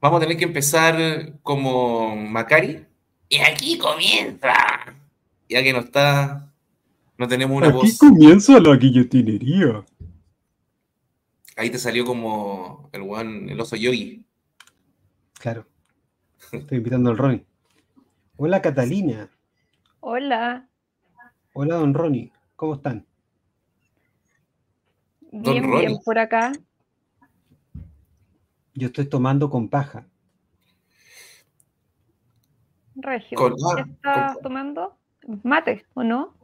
Vamos a tener que empezar como Macari. Y aquí comienza. Ya que no está, no tenemos una aquí comienza la guillotinería. Ahí te salió como el one, el oso yogi. Claro. Estoy invitando al Ronnie. Hola Catalina. Hola. Hola don Ronnie. ¿Cómo están? Bien, bien por acá. Yo estoy tomando con paja. Regio, ¿qué estás tomando? ¿Mate o no?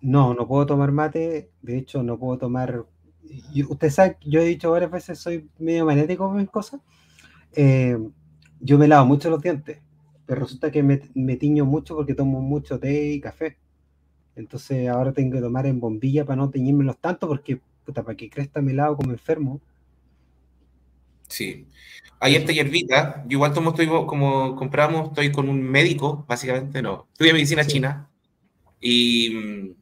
No, no puedo tomar mate. De hecho, no puedo tomar. Usted sabe, yo he dicho varias veces, soy medio magnético con mis cosas. Eh, yo me lavo mucho los dientes, pero resulta que me, me, tiño mucho porque tomo mucho té y café. Entonces ahora tengo que tomar en bombilla para no teñírmelos tanto porque, puta, para que cresta me lavo como enfermo. Sí. Hay esta hierbita, yo igual tomo, estoy como compramos, estoy con un médico, básicamente, no. Estudié medicina china y,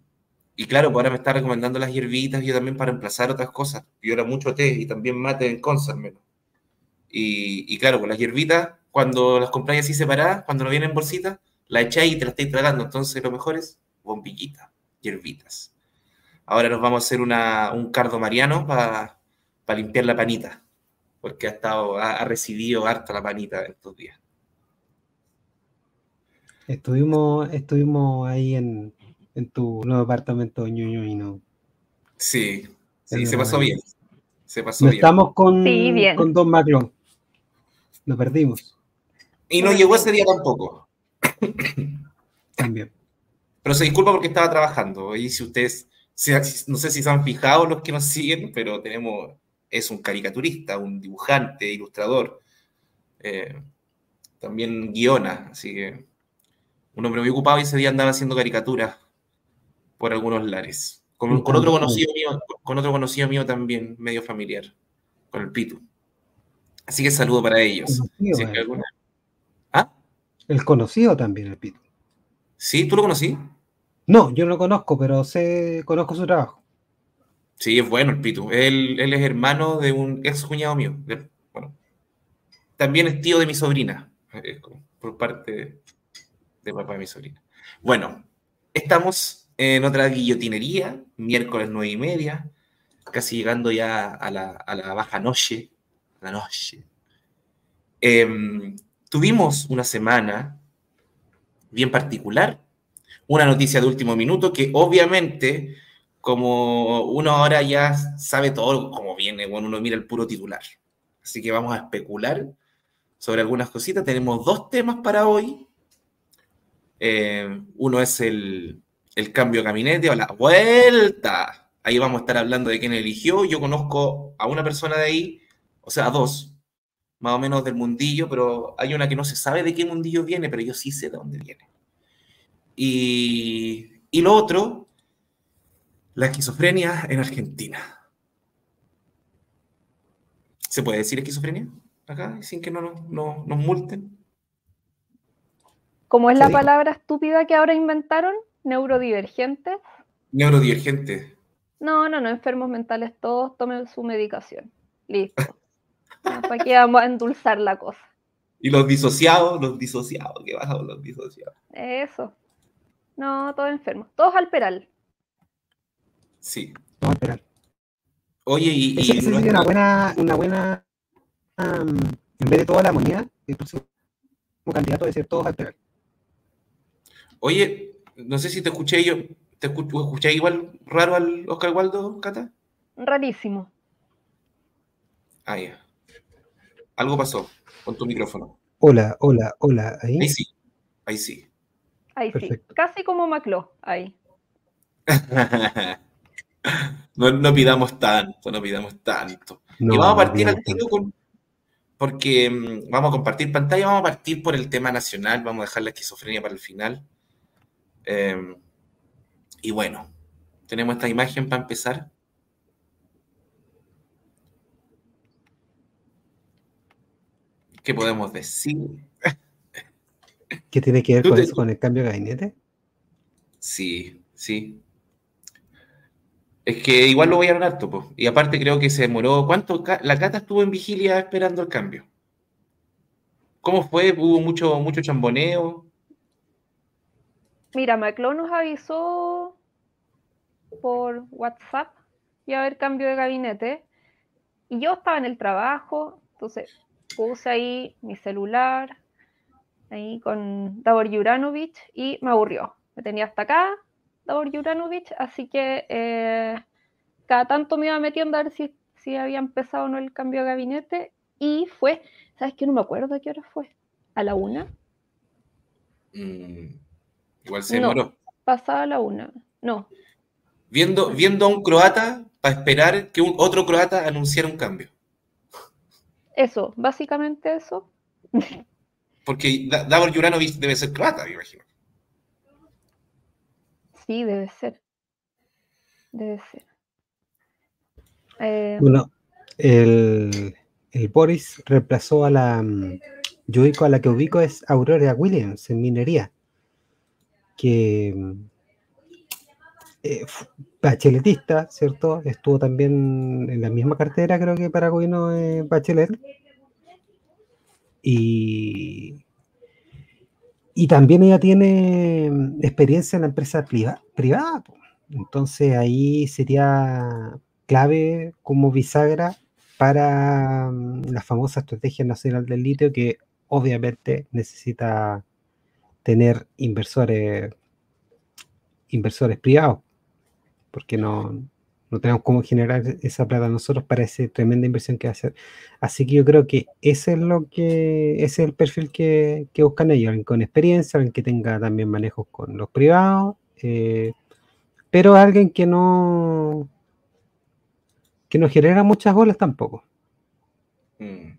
y claro, pues ahora me está recomendando las hierbitas, yo también para reemplazar otras cosas. Yo era mucho té y también mate en concert menos. Y, y, claro, pues las hierbitas, cuando las compráis así separadas, cuando no vienen en bolsitas, las echáis y te las estáis tragando. Entonces lo mejor es bombillita, hierbitas. Ahora nos vamos a hacer una, un cardo mariano para limpiar la panita porque ha estado, ha, recibido harta la panita estos días. Estuvimos, estuvimos ahí en, tu nuevo apartamento ñoño y no. Sí, sí, se pasó bien. Se pasó bien. Estamos con, con Don Macron. Lo perdimos. Y no llegó ese día tampoco. También. Pero se disculpa porque estaba trabajando. Y si ustedes, no sé si se han fijado los que nos siguen, pero tenemos es un caricaturista, un dibujante, ilustrador, eh, también guiona, así que un hombre muy ocupado y ese día andaba haciendo caricaturas por algunos lares. Con, otro conocido mío, con otro conocido mío también, medio familiar, con el Pitu. Así que saludo para ellos. ¿Ah? El conocido también, el Pitu. ¿Sí? ¿Tú lo conocí? No, yo no lo conozco, pero sé, conozco su trabajo. Sí, es bueno el Pitu. Él, es hermano de un ex cuñado mío. Bueno, también es tío de mi sobrina, por parte de papá de mi sobrina. Bueno, estamos en otra guillotinería, miércoles nueve y media, casi llegando ya a la, baja noche. la noche. Em, tuvimos una semana bien particular, una noticia de último minuto que obviamente como uno ahora ya sabe todo como viene, cuando uno mira el puro titular. Así que vamos a especular sobre algunas cositas. Tenemos dos temas para hoy. Eh, uno es el, cambio de gabinete o la vuelta. Ahí vamos a estar hablando de quién eligió. Yo conozco a una persona de ahí, o sea, a dos, más o menos del mundillo, pero hay una que no se sabe de qué mundillo viene, pero yo sí sé de dónde viene. Y, y lo otro la esquizofrenia en Argentina. ¿Se puede decir esquizofrenia acá sin que no, no, nos multen? ¿Cómo es la palabra estúpida que ahora inventaron? ¿Neurodivergente? Neurodivergente. No, no, no, enfermos mentales todos tomen su medicación. Listo. ¿Para qué vamos a endulzar la cosa? ¿Y los disociados? Los disociados, ¿qué pasa con los disociados? Eso. No, todos enfermos. Todos al peral. Sí. Vamos a esperar. Oye, y. y una buena. Una buena en vez de toda la moneda, el próximo candidato debe ser todos a esperar. Oye, no sé si te escuché yo. ¿Te escuché igual raro al Oscar Waldo, Cata? Rarísimo. Ah, ya. Algo pasó con tu micrófono. Hola, hola, hola. Ahí, ahí sí. Ahí sí. Ahí sí. Casi como Macló, ahí. No, pidamos tanto, no pidamos tanto. y vamos a partir al tiro con. Porque mm, vamos a compartir pantalla, vamos a partir por el tema nacional, vamos a dejar la esquizofrenia para el final. Em, y bueno, tenemos esta imagen para empezar. ¿Qué podemos decir? ¿Qué tiene que ver con eso, con el cambio de gabinete? Sí, sí. Es que igual lo voy a ganar, topo. Y aparte creo que se demoró. ¿Cuánto? La Cata estuvo en vigilia esperando el cambio. ¿Cómo fue? ¿Hubo mucho, mucho chamboneo? Mira, Maclón nos avisó por WhatsApp y a haber cambio de gabinete. Y yo estaba en el trabajo, entonces puse ahí mi celular, ahí con Davor Juranovic y me aburrió. Me tenía hasta acá, Davor Juranovic, así que eh, cada tanto me iba metiendo a ver si, si había empezado o no el cambio de gabinete y fue, ¿sabes qué? No me acuerdo a qué hora fue. ¿A la una? Mm, igual se demoró. No, pasaba a la una. No. Viendo, viendo a un croata para esperar que un otro croata anunciara un cambio. Eso, básicamente eso. Porque Davor Juranovic debe ser croata, me imagino. Sí, debe ser. Debe ser. Eh, Bueno, el, el Boris reemplazó a la. mm, Yo ubico a la que ubico es Aurora Williams en minería. Que. mm, eh, bacheletista, ¿cierto? Estuvo también en la misma cartera, creo que para gobierno de Bachelet. Y. Y también ella tiene mm, experiencia en la empresa priva- privada. Entonces ahí sería clave como bisagra para mm, la famosa Estrategia Nacional del Litio que obviamente necesita tener inversores inversores privados porque no, no tenemos cómo generar esa plata nosotros para esa tremenda inversión que hacer. Así que yo creo que ese es lo que ese es el perfil que, que buscan ellos, alguien con experiencia, alguien que tenga también manejos con los privados, eh, pero alguien que no que no genera muchas bolas tampoco. Mm.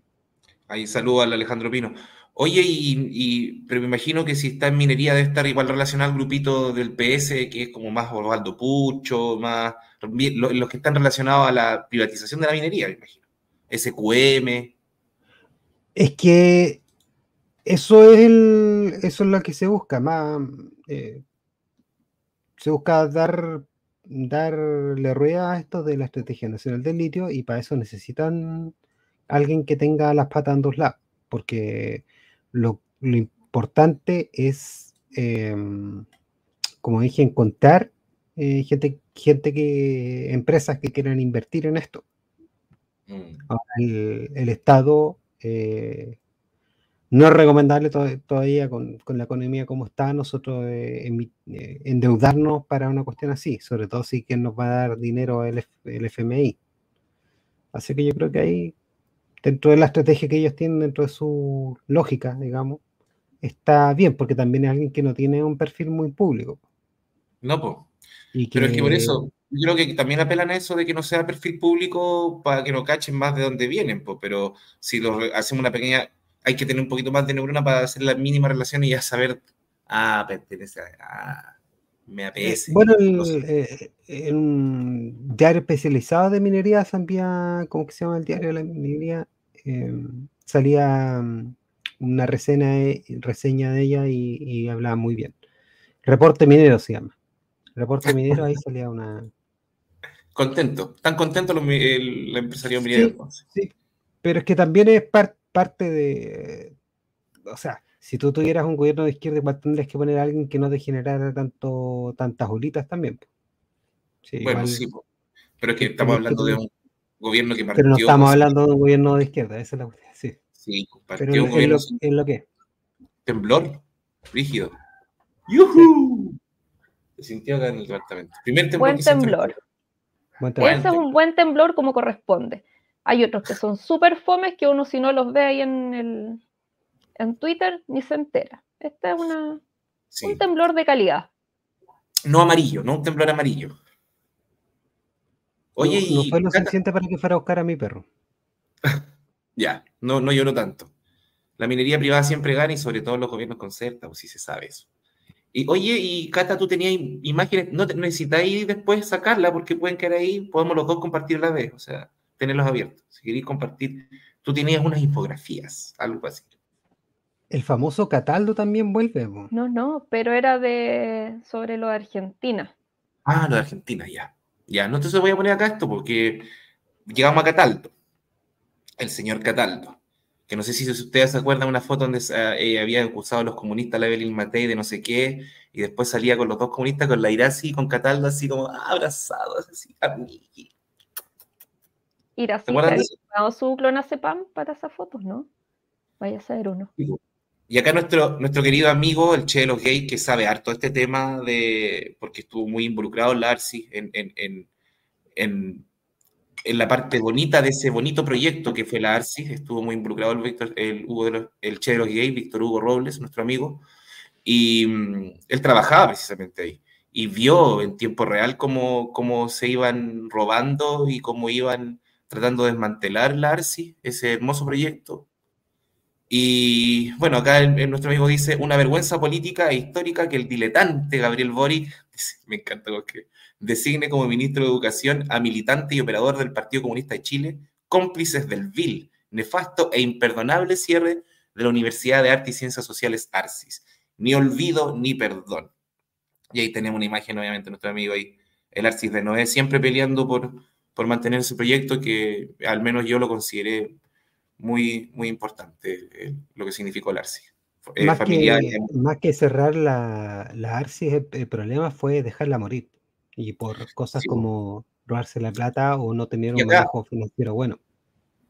Ahí saludo al Alejandro Pino. Oye, y, pero me imagino que si está en minería debe estar igual relacionado al grupito del PS, que es como más Osvaldo Pucho, más los que están relacionados a la privatización de la minería, me imagino. SQM. Es que eso es eso es lo que se busca, más eh, se busca dar darle rueda a esto de la estrategia nacional del litio y para eso necesitan alguien que tenga las patas en dos lados, porque lo, lo importante es, em, como dije, encontrar eh, gente, gente que, empresas que quieran invertir en esto. Mm. Ahora, el, el Estado eh, no es recomendable to- todavía con, con la economía como está, nosotros eh, eh, endeudarnos para una cuestión así, sobre todo si quien nos va a dar dinero el, el FMI. Así que yo creo que ahí, dentro de la estrategia que ellos tienen, dentro de su lógica, digamos, está bien, porque también es alguien que no tiene un perfil muy público. No, po. Y Pero es que por eso, yo creo que también apelan a eso de que no sea perfil público para que no cachen más de dónde vienen, po. Pero si lo hacemos una pequeña, hay que tener un poquito más de neurona para hacer la mínima relación y ya saber, ah, pertenece a, ah, me Eh, apetece. Bueno, el, eh, en un diario especializado de minería salía, ¿cómo que se llama el diario de la minería? Eh, salía mm, una reseña, de- reseña de ella y, y hablaba muy bien. Reporte minero se llama. Reporte minero, ahí salía una... Contento, están contentos los, el, empresario minero. Sí, entonces. sí, pero es que también es par- parte de... O sea, si tú tuvieras un gobierno de izquierda, igual tendrías que poner a alguien que no te generara tanto, tantas bolitas también. po. Sí, Bueno, igual- sí, po. pero es que estamos hablando de un gobierno que partió. Pero no estamos hablando de un gobierno de izquierda, esa es la cuestión. Sí. Sí, Pero partió es, un es gobierno lo, sin es lo que temblor, rígido. ¡Yujú! Se sintió acá en el departamento. Primer temblor buen temblor. Buen. Ese es un buen temblor como corresponde. Hay otros que son súper fomes que uno si no los ve ahí en, el, en Twitter ni se entera. Este es una, Sí. un temblor de calidad. No amarillo, no un temblor amarillo. Oye, no, no y fue lo Cata- suficiente para que fuera a buscar a mi perro. ya, no, no lloro tanto. La minería privada siempre gana y sobre todo los gobiernos concertan, pues sí se sabe eso. Y oye, y Cata, tú tenías im- imágenes, no te- necesitáis después sacarla porque pueden quedar ahí, podemos los dos compartir a la vez, o sea, tenerlos abiertos. Si queréis compartir, tú tenías unas infografías, algo así. El famoso Cataldo también vuelve. No, no, pero era de sobre lo de Argentina. Ah, lo de Argentina, ya. Ya, no entonces voy a poner acá esto porque llegamos a Cataldo. El señor Cataldo. Que no sé si ustedes se acuerdan una foto donde eh, había acusado a los comunistas, la Evelyn Matei, de no sé qué, y después salía con los dos comunistas, con la Irasi con Cataldo, así como abrazados, así, amigui. Irasi, ¿ha su clonazepam para esas fotos, no? Vaya a ser uno. Y acá nuestro, nuestro querido amigo, el Che de los Gays, que sabe harto este tema de, porque estuvo muy involucrado en, en, en, en en la parte bonita de ese bonito proyecto que fue la ARSI, estuvo muy involucrado el, Víctor, el, Hugo de el Che de los Víctor Hugo Robles, nuestro amigo, y mm, él trabajaba precisamente ahí y vio en tiempo real cómo, cómo se iban robando y cómo iban tratando de desmantelar la ARSI, ese hermoso proyecto. Y bueno, acá nuestro amigo dice, una vergüenza política e histórica que el diletante Gabriel Boric, me encanta porque designe como ministro de Educación a militante y operador del Partido Comunista de Chile, cómplices del vil, nefasto e imperdonable cierre de la Universidad de Arte y Ciencias Sociales Arcis. Ni olvido ni perdón. Y ahí tenemos una imagen, obviamente, de nuestro amigo ahí, el Arcis de Noé, siempre peleando por, por mantener ese proyecto que al menos yo lo consideré muy, muy importante, eh, lo que significó el Arcis. Eh, más, que, más, que, cerrar la, la Arcis, el problema fue dejarla morir y por cosas como robarse la plata o no tener un manejo financiero bueno.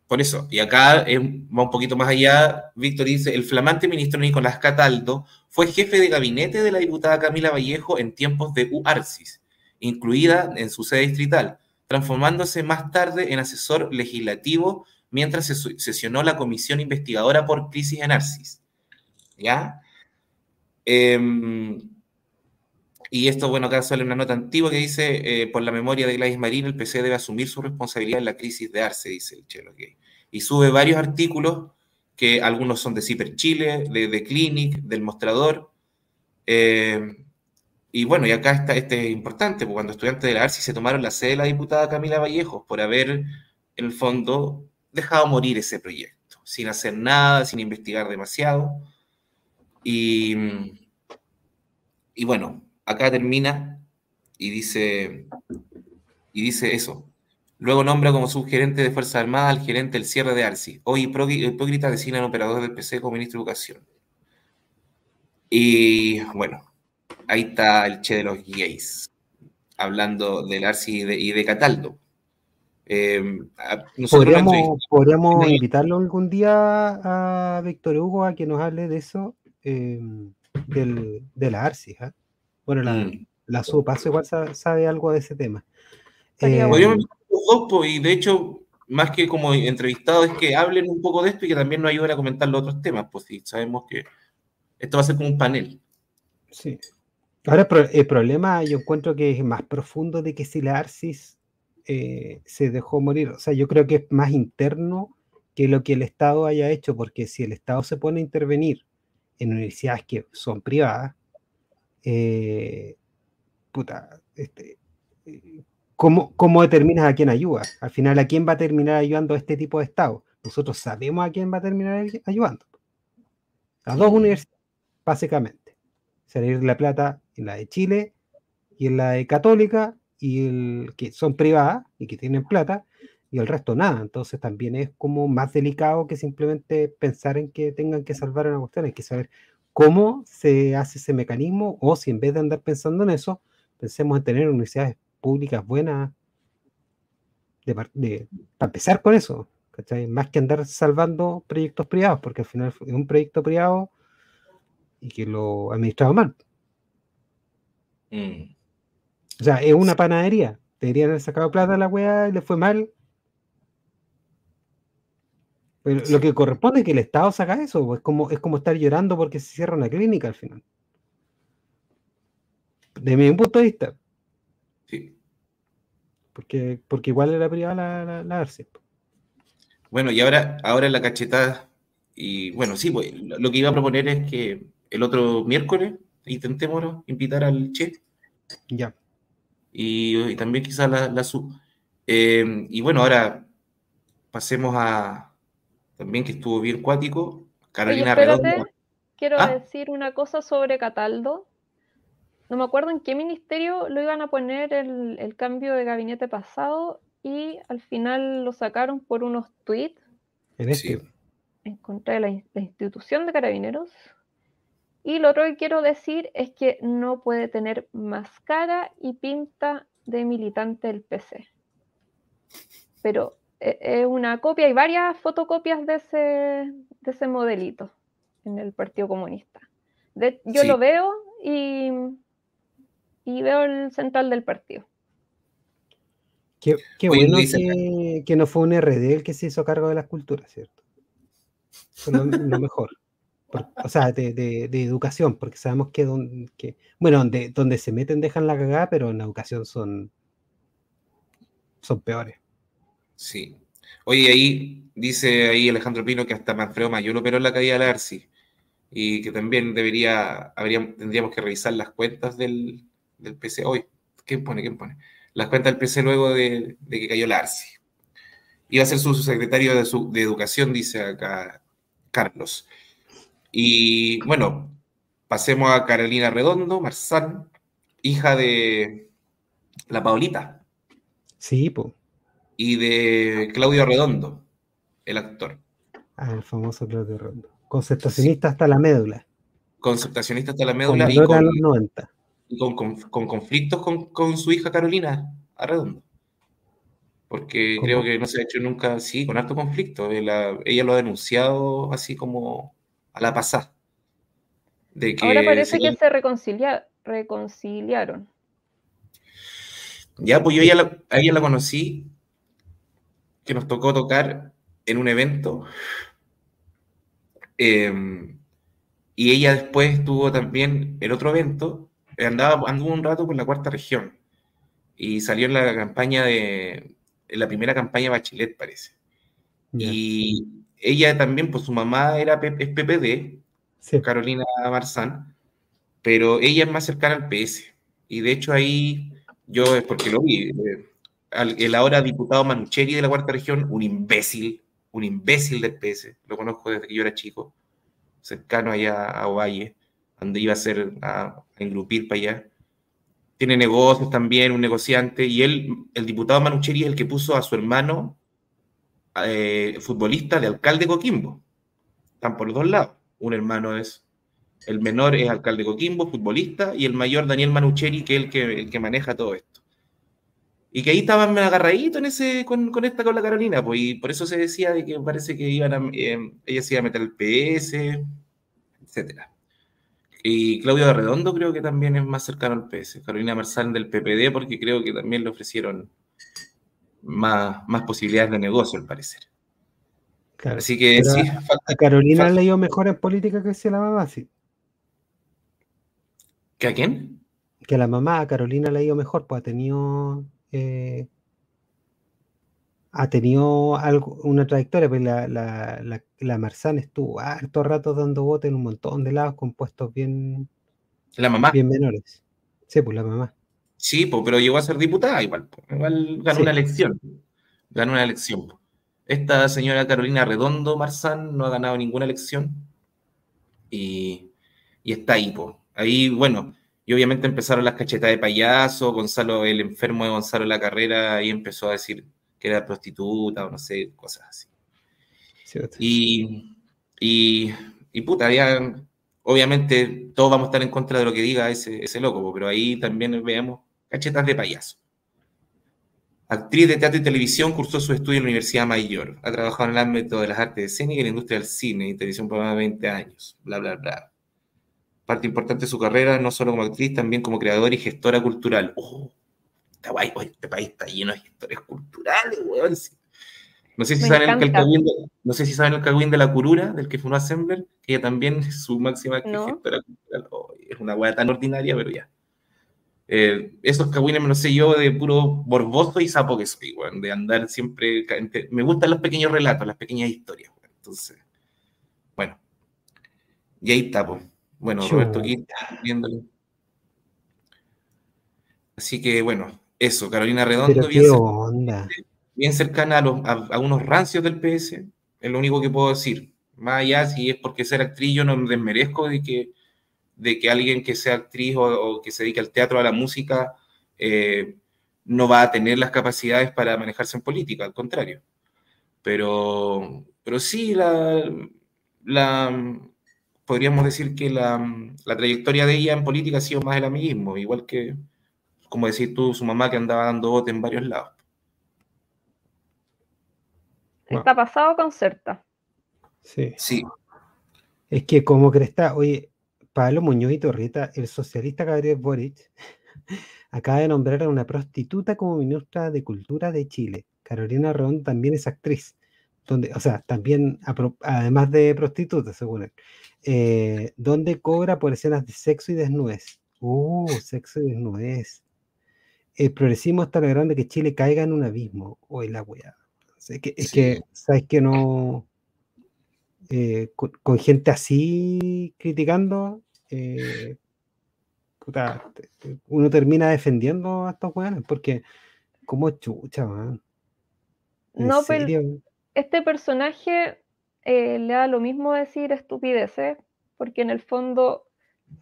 Por eso, y acá va un poquito más allá, Víctor dice, el flamante ministro Nicolás Cataldo fue jefe de gabinete de la diputada Camila Vallejo en tiempos de UARCIS, incluida en su sede distrital, transformándose más tarde en asesor legislativo mientras se sesionó la comisión investigadora por crisis en ARCIS. ¿Ya? Eh, y esto, bueno, acá sale una nota antigua que dice, eh, por la memoria de Gladys Marín, el PC debe asumir su responsabilidad en la crisis de Arce, dice el Chelo Gay. Y sube varios artículos, que algunos son de Ciper Chile, de, Clinic, del Mostrador. Eh, y bueno, y acá está, este es importante, porque cuando estudiantes de la ARCI se tomaron la sede de la diputada Camila Vallejos por haber, en el fondo, dejado morir ese proyecto, sin hacer nada, sin investigar demasiado. Y, y bueno, acá termina y dice, y dice eso. Luego nombra como subgerente de Fuerzas Armadas al gerente del cierre de Arsi. Hoy Hipócrita designa al operador del PC como ministro de Educación. Y bueno, ahí está el Che de los gays, hablando del Arsi y de, Cataldo. Em, podríamos, invitarlo algún día a Víctor Hugo a que nos hable de eso, em, del, de la Arsi. ¿eh? Bueno, la, mm. la igual sabe, algo de ese tema. Eh, y de hecho, más que como entrevistado, es que hablen un poco de esto y que también nos ayuden a comentar los otros temas, pues sí, sabemos que esto va a ser como un panel. Sí. Ahora, el problema yo encuentro que es más profundo de que si la ARCIS eh, se dejó morir. O sea, yo creo que es más interno que lo que el Estado haya hecho, porque si el Estado se pone a intervenir en universidades que son privadas, eh, puta, este, ¿cómo, ¿cómo, determinas a quién ayuda? Al final, ¿a quién va a terminar ayudando este tipo de Estado? Nosotros sabemos a quién va a terminar ayudando. A dos universidades, básicamente. Salir La Plata en la de Chile y en la de Católica, y el, que son privadas y que tienen plata, y el resto nada. Entonces también es como más delicado que simplemente pensar en que tengan que salvar una cuestión. Hay que saber cómo se hace ese mecanismo o si en vez de andar pensando en eso, pensemos en tener universidades públicas buenas de, para empezar con eso, Más que andar salvando proyectos privados, porque al final es un proyecto privado y que lo ha administrado mal. Mm. O sea, es una panadería. Deberían haber sacado plata a la weá y le fue mal. Pero lo que corresponde es que el Estado saca eso, pues, es como, es como estar llorando porque se cierra una clínica al final. De mi punto de vista. Sí. Porque, porque igual era privada la, la, pues. Bueno, y ahora, ahora la cachetada, y bueno, sí, pues, lo que iba a proponer es que el otro miércoles intentemos invitar al Che. Ya. Y, también quizás la, la sub. Eh, y bueno, ahora pasemos a, también que estuvo bien cuático. Carolina Redonda. Quiero ¿Ah? decir una cosa sobre Cataldo. No me acuerdo en qué ministerio lo iban a poner el, cambio de gabinete pasado y al final lo sacaron por unos tweets. En este. contra la, la institución de carabineros. Y lo otro que quiero decir es que no puede tener más cara y pinta de militante del PC. Pero es una copia, hay varias fotocopias de ese, de ese modelito en el Partido Comunista. De- yo Sí. lo veo y, y veo el central del partido. Qué, qué bueno que, que no fue un RD el que se hizo cargo de las culturas, ¿cierto? Fue lo, lo mejor. Por- o sea, de, de- de educación, porque sabemos que, don- que bueno, donde, donde se meten dejan la cagada, pero en la educación son, son peores. Sí. Oye, ahí dice ahí Alejandro Pino que hasta Manfredo Mayor operó la caída de la y que también debería, tendríamos que revisar las cuentas del, del PC hoy. ¿Quién pone? ¿Quién pone? Las cuentas del PC luego de, que cayó la ARSI. Iba a ser su secretario de, su- de Educación, dice acá Carlos. Y bueno, pasemos a Carolina Redondo, Marzán, hija de la Paulita Sí, pues, y de Claudio Redondo, el actor. el famoso Claudio Rondo. Conceptacionista hasta la médula. Conceptacionista hasta la Con médula y con, a los 90. y con- con- con conflictos con, con su hija Carolina Arredondo. Porque ¿Cómo? creo que no se ha hecho nunca así, con harto conflicto. Ella, ella lo ha denunciado así como a la pasada. De que Ahora parece se- que se reconcilia- reconciliaron. Ya, pues yo ya la- a ella la conocí, que nos tocó tocar en un evento. eh, y ella después estuvo también en otro evento, andaba, anduvo un rato por la cuarta región. Y salió en la campaña de, en la primera campaña Bachelet, parece. Y ella también, pues su mamá era es PPD, Sí, Carolina Marzán, pero ella es más cercana al PS. Y de hecho ahí, yo es porque lo vi, eh, el ahora diputado Manucheri de la cuarta región, un imbécil, un imbécil del PS, lo conozco desde que yo era chico, cercano allá a Ovalle, donde iba a ser a, engrupir para allá. Tiene negocios también, un negociante, y él, el diputado Manucheri es el que puso a su hermano eh, futbolista de alcalde de Coquimbo. Están por los dos lados. Un hermano es, el menor es alcalde de Coquimbo, futbolista, y el mayor Daniel Manucheri, que es el que, el que maneja todo esto. Y que ahí estaban agarraditos en ese, con, con esta, con la Carolina, pues, y por eso se decía de que parece que iban a, eh, ella se iba a meter el PS, etcétera. Y Claudio de Redondo creo que también es más cercano al PS. Carolina Marzán del PPD, porque creo que también le ofrecieron más, más posibilidades de negocio, al parecer. claro. Así que sí, a- falta A Carolina falta- le dio mejor en política que si a la mamá, sí. ¿Que a quién? Que a la mamá, a Carolina le ha ido mejor, pues ha tenido. Eh, ha tenido algo, una trayectoria, pues la, la, la, la Marzán estuvo harto rato dando bote en un montón de lados con puestos bien, La mamá. bien menores. Sí, pues la mamá. Sí, po, pero llegó a ser diputada igual. po. Igual ganó Sí. una elección. Ganó una elección. po. Esta señora Carolina Redondo Marzán no ha ganado ninguna elección. Y, y está ahí, po. Ahí, bueno, y obviamente empezaron las cachetas de payaso. Gonzalo, el enfermo de Gonzalo La Carrera, ahí empezó a decir que era prostituta o no sé, cosas así. Y, y, y puta, ya, obviamente todos vamos a estar en contra de lo que diga ese, ese loco, pero ahí también veamos cachetas de payaso. Actriz de teatro y televisión, cursó su estudio en la Universidad Mayor. Ha trabajado en el ámbito de las artes escénicas y la industria del cine y televisión por más de 20 años. Bla, bla, bla. Parte importante de su carrera, no solo como actriz, también como creadora y gestora cultural. ¡Oh! Está guay, este país está lleno de gestores culturales, weón. No sé si saben el cagüín de, no sé si saben el cagüín de la curura, del que fue un Assembler, que ella también es su máxima No. gestora cultural. Oh, es una weá tan ordinaria, pero ya. Eh, esos cagüines me los sé yo de puro morboso y sapo que soy, weón, de andar siempre. Me gustan los pequeños relatos, las pequeñas historias, weón. Entonces, bueno. Y ahí está, po. Bueno, Roberto aquí viéndolo. Así que, bueno, eso, Carolina Redondo, bien, onda. cercana a, los, a, a unos rancios del PS, es lo único que puedo decir. Más allá, si es porque ser actriz, yo no me desmerezco de que, de que alguien que sea actriz o, o que se dedique al teatro, a la música, eh, no va a tener las capacidades para manejarse en política, al contrario. Pero, pero sí, la, la, podríamos decir que la, la, trayectoria de ella en política ha sido más el amiguismo, igual que, como decís tú, su mamá que andaba dando bote en varios lados. Está pasado con Certa. Sí. Sí. Es que como está, oye, Pablo Muñoz y Torreta, el socialista Gabriel Boric, acaba de nombrar a una prostituta como ministra de Cultura de Chile. Carolina Ron también es actriz. Donde, o sea, también, además de prostituta, según él, eh, donde cobra por escenas de sexo y desnudez. Uh, sexo y desnudez. El progresismo está logrando que Chile caiga en un abismo. Hoy la weá. Es que, es que, ¿sabes que no? Eh, con, gente así criticando, eh, uno termina defendiendo a estos weones, porque como chucha, man. No, pero este personaje eh, le da lo mismo decir estupideces, porque en el fondo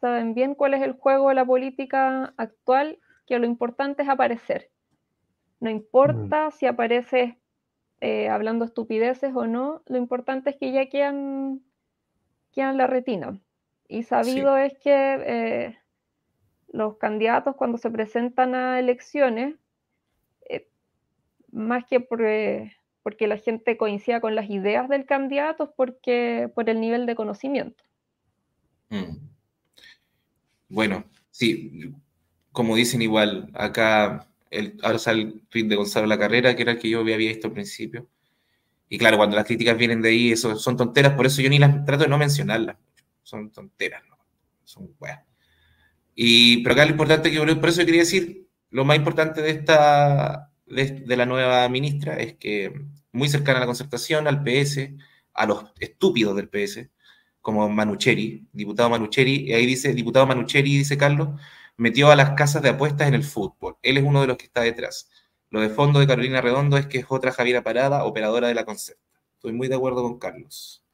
saben bien cuál es el juego de la política actual, que lo importante es aparecer. No importa mm. si apareces eh, hablando estupideces o no, lo importante es que ya quedan, quedan la retina. Y sabido es que eh, los candidatos cuando se presentan a elecciones, eh, más que por, porque la gente coincida con las ideas del candidato, porque, por el nivel de conocimiento. Mm. Bueno, sí, como dicen igual, acá ahora sale el tweet de Gonzalo La Carrera, que era el que yo había visto al principio. Y claro, cuando las críticas vienen de ahí, eso son tonteras, por eso yo ni las trato de no mencionarlas. Son tonteras, ¿no? Son weas. Y, pero acá lo importante, que por eso quería decir, lo más importante de esta, de, la nueva ministra es que muy cercana a la concertación, al PS, a los estúpidos del PS, como Manucheri, diputado Manucheri, y ahí dice, diputado Manucheri, dice Carlos, metió a las casas de apuestas en el fútbol. Él es uno de los que está detrás. Lo de fondo de Carolina Redondo es que es otra Javiera Parada, operadora de la concerta. Estoy muy de acuerdo con Carlos.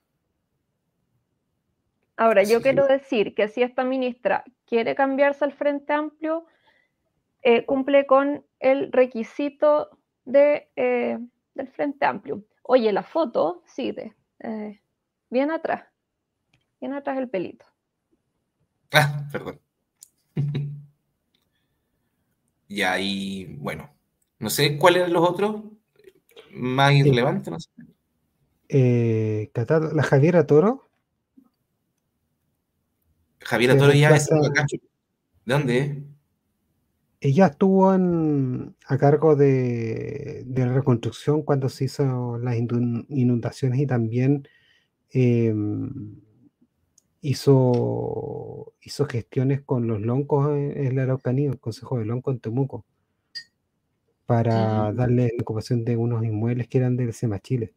Ahora, yo quiero decir que si esta ministra quiere cambiarse al Frente Amplio, eh, cumple con el requisito de, eh, del Frente Amplio. Oye, la foto, sí, de, eh, bien atrás, bien atrás el pelito. Ah, perdón. y ahí, bueno, no sé cuáles eran los otros más irrelevantes, no sé. Eh, la Javiera Toro. Javiera Toro ya es acá. ¿De dónde? Ella estuvo a cargo de, la reconstrucción cuando se hizo las inundaciones y también em, hizo, hizo gestiones con los loncos en, la Araucanía, el Consejo de Lonco en Temuco, para darle la ocupación de unos inmuebles que eran del SEMA Chile.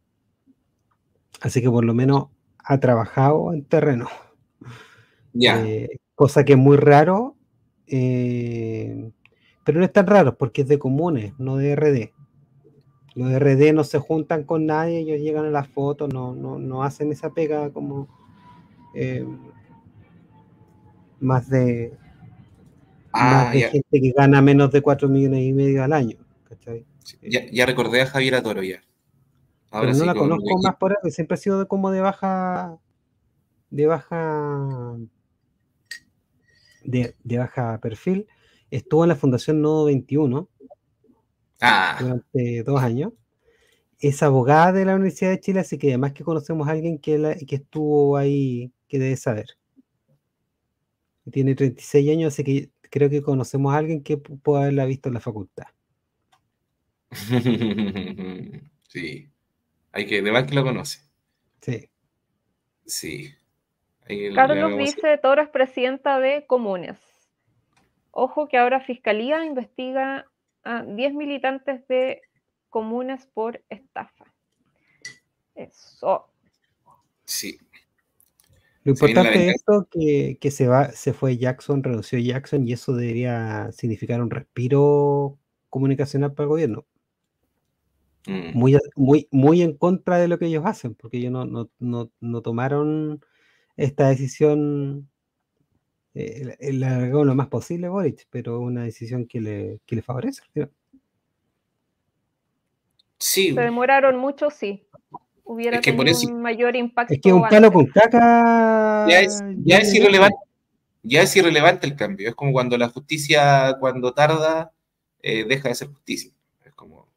Así que por lo menos ha trabajado en terreno. Ya. Eh, cosa que es muy raro, eh, pero no es tan raro porque es de comunes, no de RD. Los de RD no se juntan con nadie, ellos llegan a las fotos, no, no, no hacen esa pega como eh, más de, ah, gente que gana menos de 4 millones y medio al año. Ya, recordé a Javier Toro ya. Ahora no la conozco más por ahí, siempre ha sido como de baja, de baja, de, baja perfil. Estuvo en la Fundación Nodo 21 ah. durante dos años es abogada de la Universidad de Chile, así que además que conocemos a alguien que, que estuvo ahí que debe saber. Tiene 36 años, así que creo que conocemos a alguien que puede haberla visto en la facultad. Sí. Hay que, de que lo conoce. Sí. Sí. Carlos dice, Toro es presidenta de Comunes. Ojo que ahora Fiscalía investiga a 10 militantes de Comunes por estafa. Eso. Sí. Lo importante es esto que, que, se va, se fue Jackson, renunció Jackson, y eso debería significar un respiro comunicacional para el gobierno. Mm. Muy, muy, muy en contra de lo que ellos hacen, porque ellos no, tomaron esta decisión eh, lo más posible, Boric, pero una decisión que le, que le favorece. Sí. Se demoraron mucho, sí. hubiera Es que por tenido eso- un mayor impacto. Es que un palo antes. con caca. Ya es, ya es irrelevante. Ya es irrelevante el cambio. Es como cuando la justicia, cuando tarda, eh, deja de ser justicia. Es como.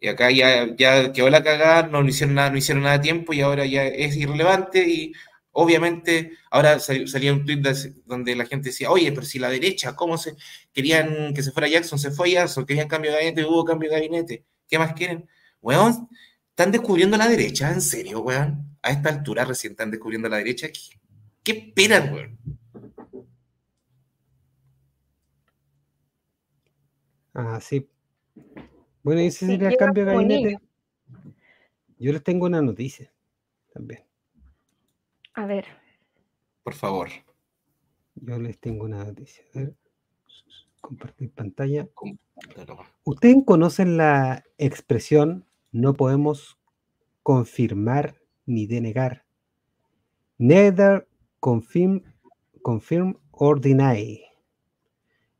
Y acá ya, ya quedó la cagada, no hicieron nada, no hicieron nada a tiempo y ahora ya es irrelevante. Y obviamente, ahora sal- salía un tweet donde la gente decía, oye, pero si la derecha, ¿cómo se querían que se fuera Jackson? Se fue Jackson, querían cambio de gabinete, hubo cambio de gabinete. ¿Qué más quieren? Weón, están descubriendo la derecha, en serio, weón. A esta altura recién están descubriendo la derecha. ¿Qué, qué esperan, weón? Ah, sí. Bueno, y ese Sí, sería cambio de gabinete. Yo les tengo una noticia también. A ver, Por favor. Yo les tengo una noticia. A ver, compartir pantalla. ¿Ustedes conocen la expresión no podemos confirmar ni denegar? Neither confirm, confirm or deny.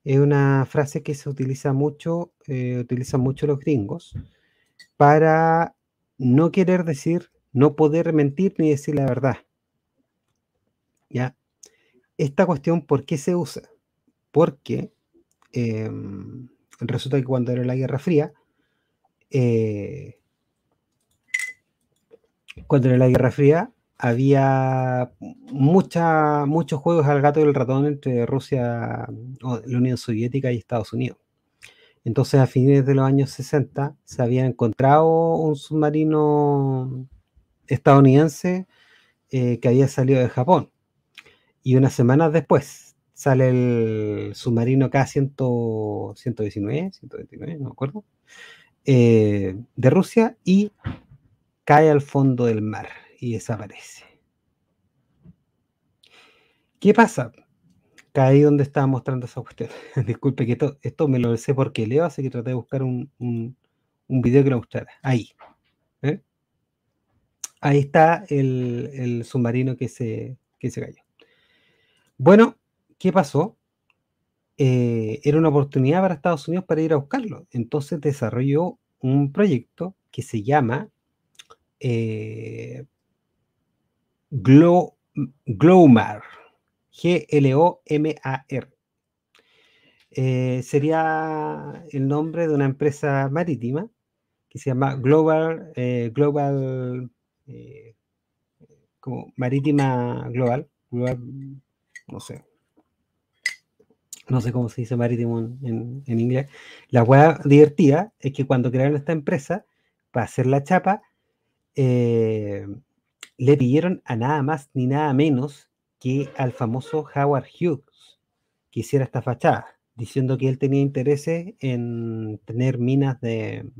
Es una frase que se utiliza mucho, eh, utilizan mucho los gringos para no querer decir, no poder mentir ni decir la verdad. ¿Ya? Esta cuestión, ¿por qué se usa? Porque em, resulta que cuando era la Guerra Fría, eh, cuando era la Guerra Fría, había mucha, muchos juegos al gato y el ratón entre Rusia, la Unión Soviética y Estados Unidos. Entonces, a fines de los años 60, se había encontrado un submarino estadounidense eh, que había salido de Japón. Y unas semanas después sale el submarino K-119, 129, no me acuerdo, eh, de Rusia y cae al fondo del mar y desaparece. ¿Qué pasa? Cae ahí donde estaba mostrando esa cuestión. Disculpe que esto, esto me lo sé porque leo, así que traté de buscar un, un, un video que lo mostrara. Ahí. ¿eh? Ahí está el, el submarino que se, que se cayó. Bueno, ¿qué pasó? Eh, era una oportunidad para Estados Unidos para ir a buscarlo. Entonces desarrolló un proyecto que se llama eh, Glo- Glomar. G-L-O-M-A-R. Eh, sería el nombre de una empresa marítima que se llama Global, Global, como marítima global, no sé, no sé cómo se dice marítimo en, en- en inglés. La hueá divertida es que cuando crearon esta empresa, para hacer la chapa, eh, le pidieron a nada más ni nada menos que al famoso Howard Hughes que hiciera esta fachada, diciendo que él tenía intereses en tener minas de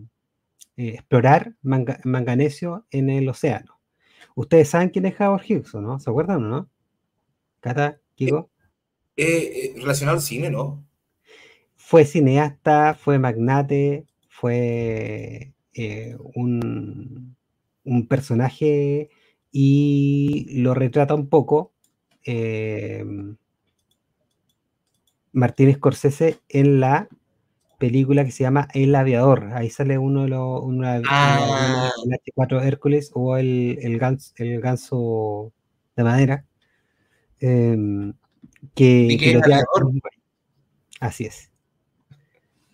eh, explorar manga- manganesio en el océano. Ustedes saben quién es Howard Hughes, ¿o no? ¿Se acuerdan o no? Cata, Kiko. Eh, eh, relacionado al cine, ¿no? fue cineasta, fue magnate, fue eh, un, un personaje y lo retrata un poco Martín Scorsese en la película que se llama El Aviador. Ahí sale uno de los una- Ah. una- el H4 Hércules o el, el ganso de madera. Em, que, lo. Así es.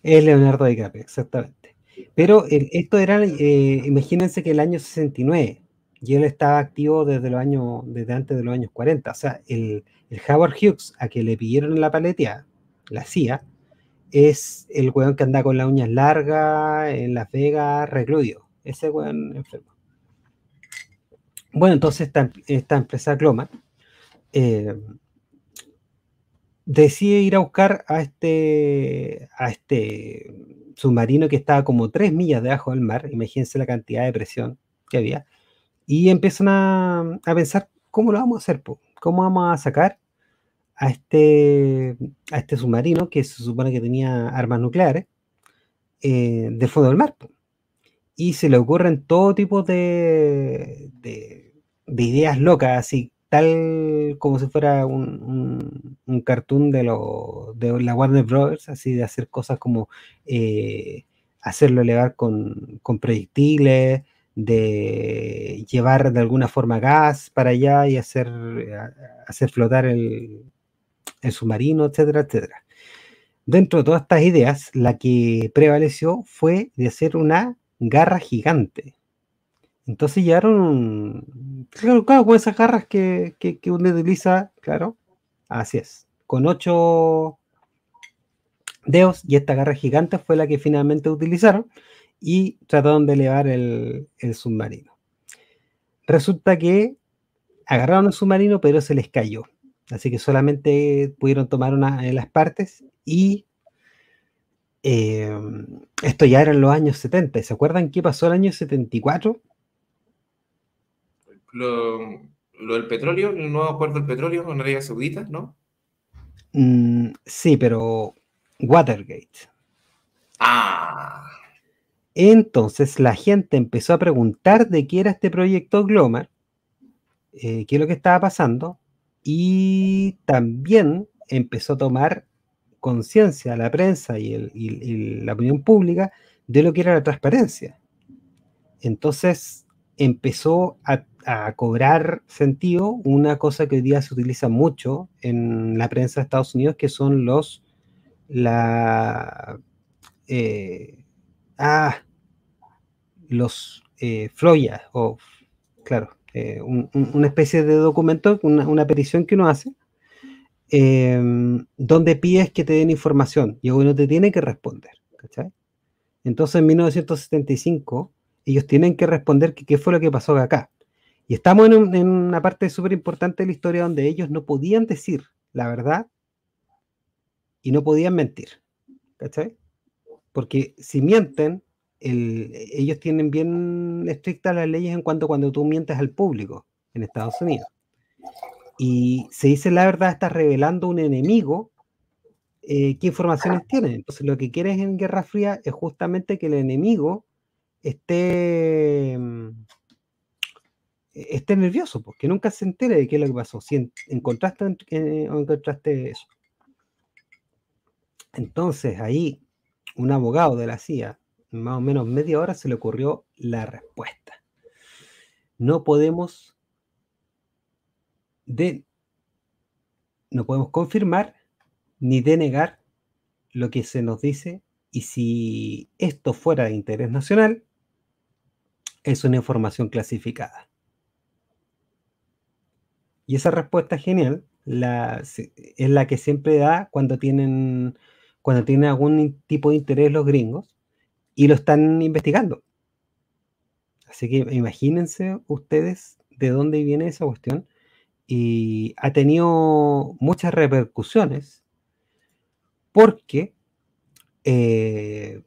Es Leonardo DiCaprio, exactamente. Pero el- esto era, eh, imagínense que el año 69, y él estaba activo desde los años, desde antes de los años 40. O sea, el, el Howard Hughes a que le pidieron la paletea, la CIA, es el weón que anda con las uñas largas, en Las Vegas, recluido. Ese weón enfermo. Bueno, entonces esta, esta empresa Gloma eh, decide ir a buscar a este, a este submarino que estaba como tres millas debajo del mar. Imagínense la cantidad de presión que había. Y empiezan a, a pensar, ¿cómo lo vamos a hacer? po? ¿Cómo vamos a sacar a este, a este submarino que se supone que tenía armas nucleares eh, del fondo del mar? Y se le ocurren todo tipo de, de, de ideas locas, así tal como si fuera un, un, cartoon de, lo, de la Warner Brothers, así de hacer cosas como eh, hacerlo elevar con, con proyectiles, de llevar de alguna forma gas para allá y hacer, hacer flotar el, el submarino, etcétera, etcétera. Dentro de todas estas ideas, la que prevaleció fue de hacer una garra gigante. Entonces llegaron, claro, con esas garras que, que, que uno utiliza, claro, así es, con ocho dedos y esta garra gigante fue la que finalmente utilizaron y trataron de elevar el, submarino. Resulta que agarraron el submarino, pero se les cayó. Así que solamente pudieron tomar una de las partes y eh, esto ya era en los años 70. ¿Se acuerdan qué pasó el año 74? Lo, lo del petróleo, el nuevo acuerdo del petróleo con Arabia Saudita, ¿no? Mm, sí, pero Watergate. Ah. Entonces la gente empezó a preguntar de qué era este proyecto Glomar, eh, qué es lo que estaba pasando, y también empezó a tomar conciencia la prensa y, la opinión pública de lo que era la transparencia. Entonces empezó a, cobrar sentido una cosa que hoy día se utiliza mucho en la prensa de Estados Unidos, que son los la eh, ah, los eh, o claro, eh, una especie de documento, una, petición que uno hace, em, donde pides que te den información y uno te tiene que responder. Entonces en 1975 ellos tienen que responder qué fue lo que pasó acá. Y estamos en, una parte súper importante de la historia donde ellos no podían decir la verdad y no podían mentir. ¿Cachai? Porque si mienten, ellos tienen bien estrictas las leyes en cuanto cuando tú mientes al público en Estados Unidos. Y se dice la verdad, está revelando un enemigo eh, qué informaciones tiene. Entonces lo que quieres en Guerra Fría es justamente que el enemigo esté, mm, esté nervioso, porque nunca se entere de qué es lo que pasó. Si encontraste o encontraste eso. Entonces ahí un abogado de la CIA más o menos media hora se le ocurrió la respuesta. No podemos de, no podemos confirmar ni denegar lo que se nos dice y si esto fuera de interés nacional, es una información clasificada. Y esa respuesta genial es la que siempre da cuando tienen, cuando tienen algún tipo de interés los gringos y lo están investigando. Así que imagínense ustedes de dónde viene esa cuestión y ha tenido muchas repercusiones porque eh,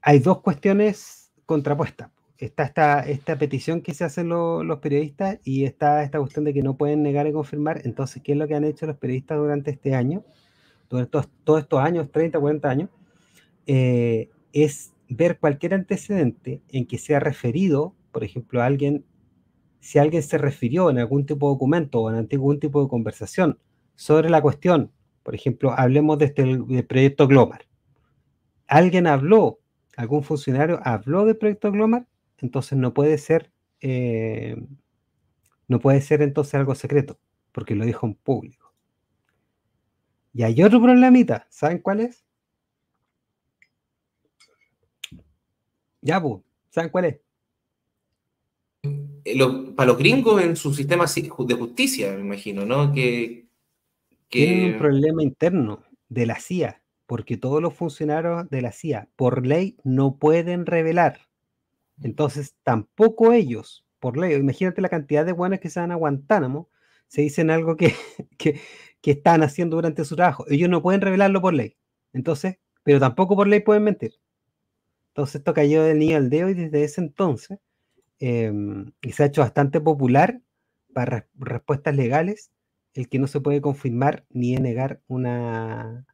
hay dos cuestiones contrapuestas. Está esta, esta petición que se hacen los periodistas y está esta cuestión de que no pueden negar y confirmar. Entonces, ¿qué es lo que han hecho los periodistas durante este año? Durante todos estos años, 30, 40 años, eh, es ver cualquier antecedente en que sea referido, por ejemplo, a alguien, si alguien se refirió en algún tipo de documento o en algún tipo de conversación sobre la cuestión, por ejemplo, hablemos de este, del proyecto Glomar. Alguien habló, algún funcionario habló del proyecto Glomar, entonces no puede ser, eh, no puede ser entonces algo secreto, porque lo dijo en público. Y hay otro problemita, ¿saben cuál es? Ya, pues, ¿saben cuál es? Eh, para los gringos en su sistema de justicia, me imagino, ¿no? Que, Tienen un problema interno de la CIA, porque todos los funcionarios de la CIA, por ley, no pueden revelar. Entonces, tampoco ellos, por ley, imagínate la cantidad de buenas que se dan a Guantánamo, se dicen algo que, que, que están haciendo durante su trabajo. Ellos no pueden revelarlo por ley. Entonces, pero tampoco por ley pueden mentir. Entonces esto cayó del niño al dedo y desde ese entonces em, y se ha hecho bastante popular para respuestas legales el que no se puede confirmar ni negar una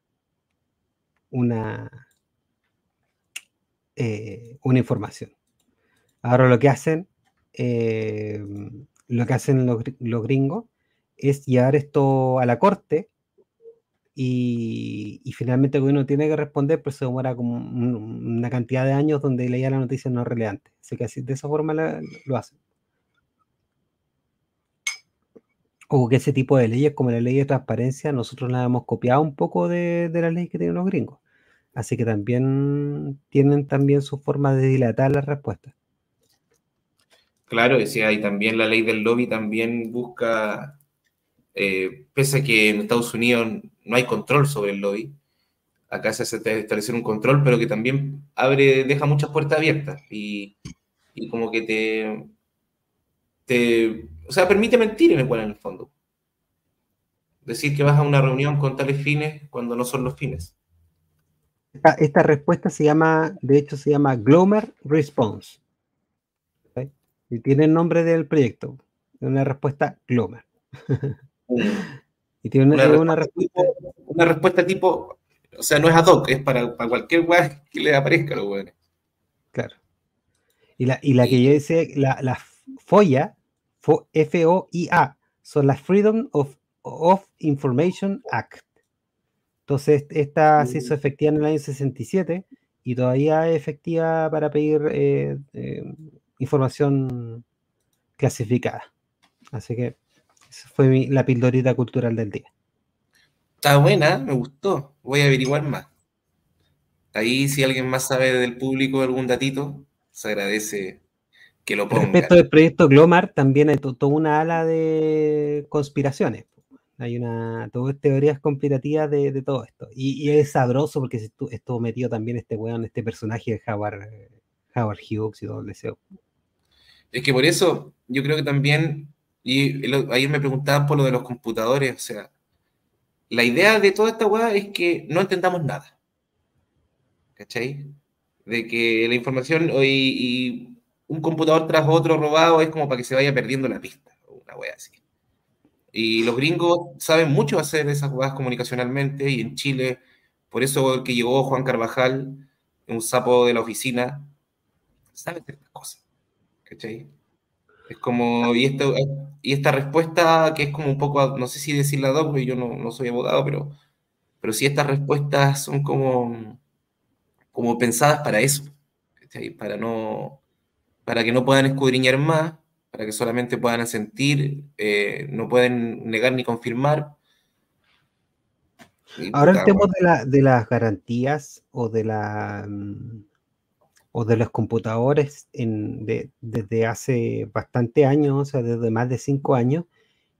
una eh, una información. Ahora lo que hacen em, lo que hacen los, los, gringos es llevar esto a la corte y, finalmente el tiene que responder, pero se demora como una cantidad de años donde leía la noticia no relevante. Así que así, de esa forma lo hacen. O que ese tipo de leyes, como la ley de transparencia, nosotros la hemos copiado un poco de, de las leyes que tienen los gringos. Así que también tienen también su forma de dilatar las respuestas. Claro, decía, y también la ley del lobby también busca eh, pese a que en Estados Unidos no hay control sobre el lobby, acá se hace establecer un control, pero que también abre, deja muchas puertas abiertas y, como que te, te, o sea, permite mentir en el cual en el fondo. Decir que vas a una reunión con tales fines cuando no son los fines. Esta, respuesta se llama, de hecho, se llama Glomer Response. Y tiene el nombre del proyecto. Una respuesta Glomer. Y tiene una, respuesta, una, respuesta, tipo, o sea, no es ad hoc, es para, cualquier weá que le aparezca a los weones. Claro. Y la, y la que yo decía, la, la FOIA, F-O-I-A, son las Freedom of, of Information Act. Entonces, esta se hizo mm. efectiva en el año 67 y todavía es efectiva para pedir eh, eh, información clasificada. Así que esa fue la pildorita cultural del día. Está buena, me gustó. Voy a averiguar más. Ahí, si alguien más sabe del público algún datito, se agradece que lo ponga. Respecto del proyecto Glomar, también hay toda una ala de conspiraciones. Hay una todas teorías conspirativas de, todo esto. Y, es sabroso porque estuvo, metido también este weón, este personaje de Howard, Howard Hughes y todo el deseo. Es que por eso yo creo que también y ayer me preguntaban por lo de los computadores, o sea, la idea de toda esta weá es que no entendamos nada. ¿Cachai? De que la información y, un computador tras otro robado es como para que se vaya perdiendo la pista, una weá así. Y los gringos saben mucho hacer esas weas comunicacionalmente y en Chile, por eso que llegó Juan Carvajal, un sapo de la oficina, sabe ciertas cosas. ¿Cachai? Es como, y, esto, y esta respuesta que es como un poco, no sé si decirla dos, porque yo no, no, soy abogado, pero, pero sí estas respuestas son como, como pensadas para eso, para, no, para que no puedan escudriñar más, para que solamente puedan sentir, eh, no pueden negar ni confirmar. Ahora el tema de, la, de las garantías o de la mm, o de los computadores desde hace bastante años, o sea, desde más de cinco años,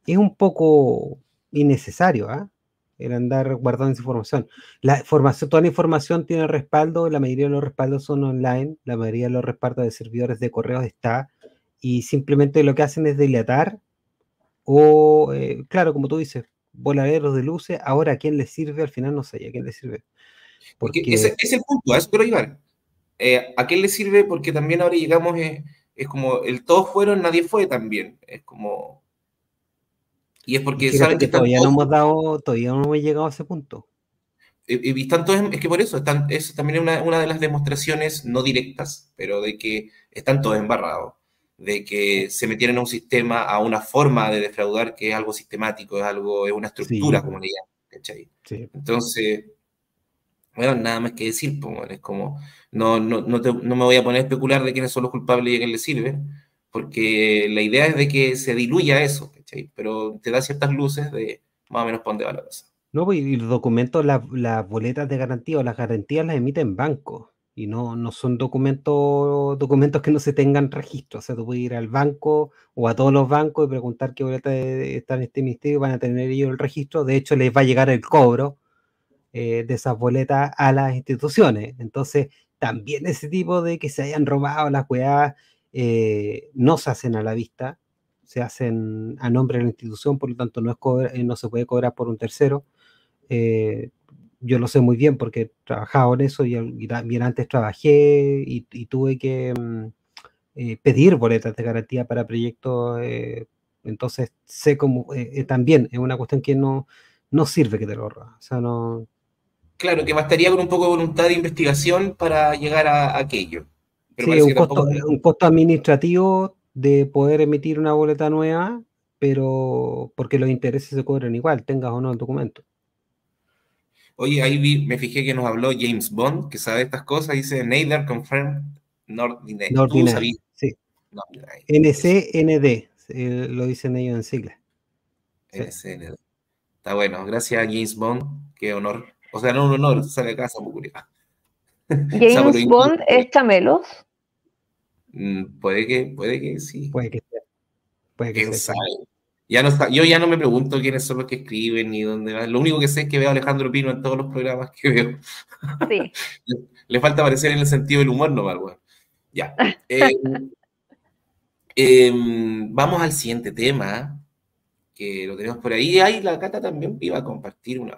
es un poco innecesario, ¿ah? El andar guardando esa información. La información. Toda la información tiene respaldo, la mayoría de los respaldos son online, la mayoría de los respaldos de servidores de correos está, y simplemente lo que hacen es dilatar, o, eh, claro, como tú dices, voladeros de luces, ahora a quién le sirve, al final no sé, a quién le sirve. Porque, ese es el punto, a eso quiero llegar. Eh, ¿a qué le sirve? Porque también ahora llegamos, eh, es como el todos fueron, nadie fue también. Es como. Y es porque saben que, todavía no hemos dado, todavía no hemos llegado a ese punto. Y, están todos, es que por eso, están, es también una, una de las demostraciones no directas, pero de que están todos embarrados, de que se metieron a un sistema, a una forma de defraudar que es algo sistemático, es algo, es una estructura, como le llaman, Entonces, bueno, nada más que decir, pues, es como, no, no, no, no, me voy a poner a especular de quiénes son los culpables y a quién le sirve, porque la idea es de que se diluya eso, ¿cachai? Pero te da ciertas luces de más o menos para dónde va la cosa. No, pues, y los documentos, las boletas de garantía o las garantías las emiten bancos y no, no son documentos, documentos que no se tengan registro. O sea, tú puedes ir al banco o a todos los bancos y preguntar qué boleta está en este ministerio, van a tener ellos el registro. De hecho, les va a llegar el cobro eh, de esas boletas a las instituciones. Entonces, también ese tipo de que se hayan robado las weas eh, no se hacen a la vista, se hacen a nombre de la institución, por lo tanto no, es eh, no se puede cobrar por un tercero. yo lo sé muy bien porque he trabajado en eso y, también antes trabajé y, tuve que mm, pedir boletas de garantía para proyectos. entonces sé cómo también es una cuestión que no, no sirve que te lo roba. O sea, no, Claro, que bastaría con un poco de voluntad de investigación para llegar a, aquello. sí, un costo, un costo administrativo de poder emitir una boleta nueva, pero porque los intereses se cobran igual, tengas o no el documento. Oye, ahí vi, me fijé que nos habló James Bond, que sabe estas cosas, dice Neither confirmed nor denied. Sí. No. NCND, eh, lo dicen ellos en sigla. Sí. NCND. Está bueno, gracias James Bond, qué honor. O sea, no un honor, sale acá esa bucuria. James Bond es chamelos. Mm, Puede que, puede que sí. Puede que sea. Puede que ¿Quién sea. Ya no está- yo ya no me pregunto quiénes son los que escriben ni dónde van. Lo único que sé es que veo a Alejandro Pino en todos los programas que veo. Sí. Le falta aparecer en el sentido del humor nomás, weón. Ya. Eh, em, vamos al siguiente tema, que lo tenemos por ahí. Ahí la Cata también iba a compartir una,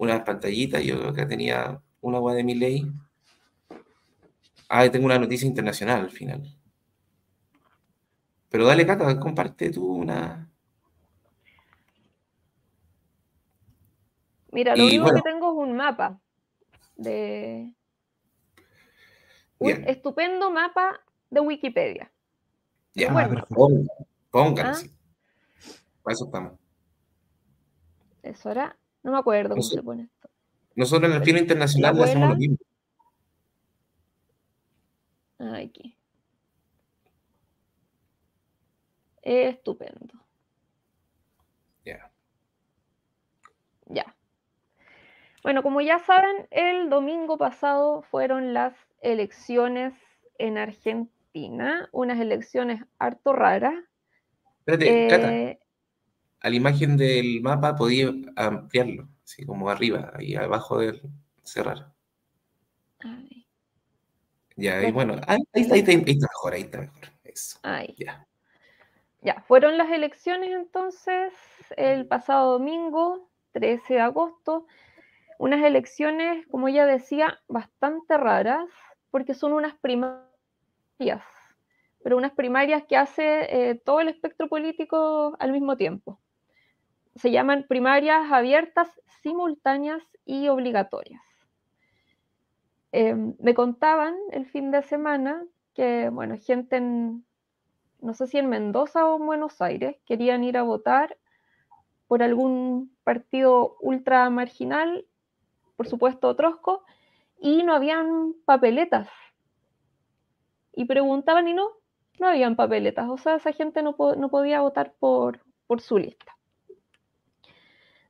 una pantallita. Yo acá tenía una agua de mi ley. Ah, y tengo una noticia internacional al final. Pero dale, Cata, comparte tú una. Mira, lo Y único bueno. que tengo es un mapa de. Un Bien. estupendo mapa de Wikipedia. Ya, Ah, Bueno. pongan, pónganlo, ¿Ah? Para eso estamos. Eso era. No me acuerdo cómo se pone esto. Nosotros en el Internacional le hacemos lo mismo. Ah, Aquí. Estupendo. Ya. Ya. Bueno, como ya saben, el domingo pasado fueron las elecciones en Argentina, unas elecciones harto raras. Espérate, Eh, a la imagen del mapa podía ampliarlo, así como arriba, ahí abajo del cerrar. ay, Ya, y bueno, ahí, ahí, ahí está, ahí está mejor, ahí está mejor. Eso, ay. ya. Ya, fueron las elecciones entonces el pasado domingo, 13 de agosto. Unas elecciones, como ya decía, bastante raras, porque son unas primarias, pero unas primarias que hace eh, todo el espectro político al mismo tiempo. Se llaman primarias abiertas, simultáneas y obligatorias. Eh, me contaban el fin de semana que, bueno, gente en, no sé si en Mendoza o en Buenos Aires, querían ir a votar por algún partido ultra marginal, por supuesto Trosco, y no habían papeletas. Y preguntaban y no, no habían papeletas. O sea, esa gente no, no podía votar por, por su lista.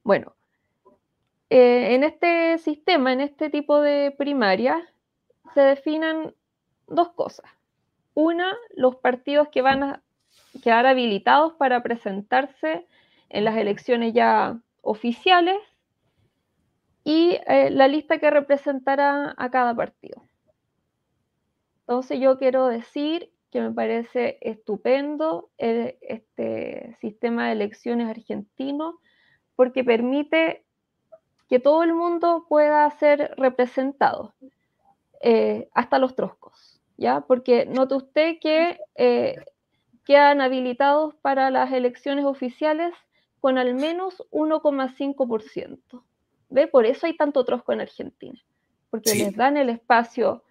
Bueno, eh, en este sistema, en este tipo de primaria, se definen dos cosas. Una, los partidos que van a quedar habilitados para presentarse en las elecciones ya oficiales y eh, la lista que representará a cada partido. Entonces yo quiero decir que me parece estupendo el- este sistema de elecciones argentino porque permite que todo el mundo pueda ser representado, eh, hasta los troscos, ¿ya? Porque note usted que eh, quedan habilitados para las elecciones oficiales con al menos 1,5%. ¿Ve? Por eso hay tanto trosco en Argentina, porque Sí. les dan el espacio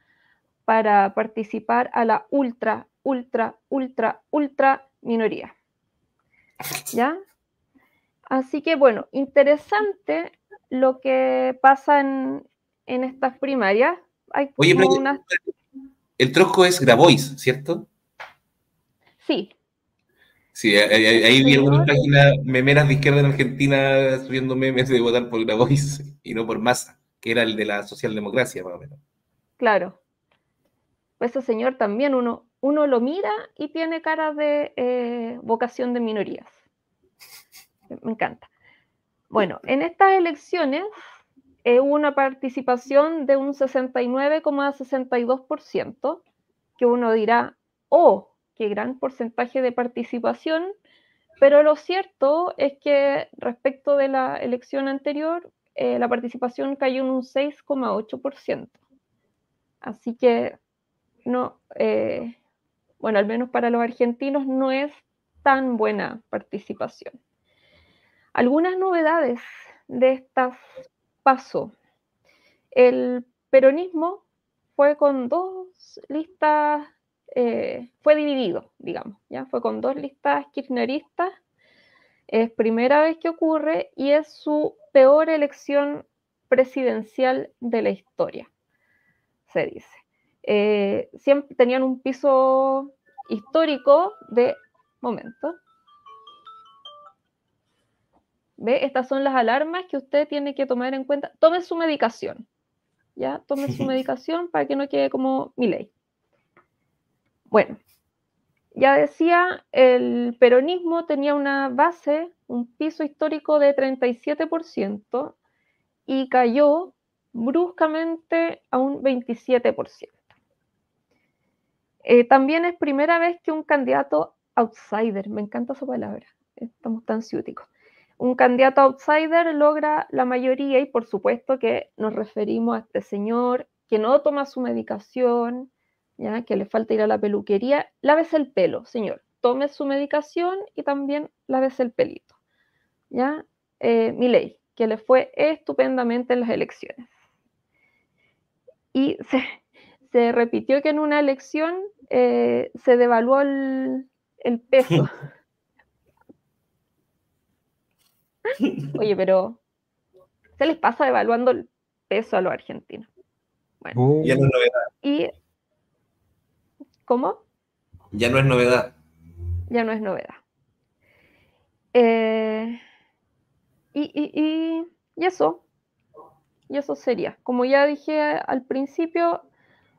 para participar a la ultra, ultra, ultra, ultra minoría. ¿Ya? Así que bueno, interesante lo que pasa en, en estas primarias. Hay Oye, pero- unas- El trosco es Grabois, ¿cierto? Sí, Sí, ahí, ahí- vi algunas páginas memeras de izquierda en Argentina subiendo memes de votar por Grabois y no por Massa, que era el de la socialdemocracia, más o menos. Claro. Ese señor también uno, uno lo mira y tiene cara de eh, vocación de minorías. Me encanta. Bueno, en estas elecciones eh, hubo una participación de un 69,62%, que uno dirá, oh, qué gran porcentaje de participación, pero lo cierto es que respecto de la elección anterior, eh, la participación cayó en un 6,8%. Así que no, eh, bueno, al menos para los argentinos no es tan buena participación. Algunas novedades de estas paso. El peronismo fue con dos listas, eh, fue dividido, digamos, ya fue con dos listas kirchneristas. Es primera vez que ocurre y es su peor elección presidencial de la historia, se dice. Eh, siempre tenían un piso histórico de... Momento. ¿Ve? Estas son las alarmas que usted tiene que tomar en cuenta. Tome su medicación. ¿Ya? Tome su medicación para que no quede como mi ley. Bueno, ya decía, el peronismo tenía una base, un piso histórico de 37% y cayó bruscamente a un 27%. Eh, también es primera vez que un candidato outsider, me encanta esa palabra, estamos tan ciúticos, un candidato outsider logra la mayoría y por supuesto que nos referimos a este señor que no toma su medicación, ¿ya? que le falta ir a la peluquería, lávese el pelo, señor, tome su medicación y también lávese el pelito. ¿ya? Eh, mi ley, que le fue estupendamente en las elecciones. Y se, repitió que en una elección eh, se devaluó el, peso. Oye, pero ¿se les pasa devaluando el peso a los argentinos? Bueno, uh. ya no es novedad. Y, ¿Cómo? Ya no es novedad. Ya no es novedad. Eh, y, y, y eso, y eso sería. Como ya dije al principio,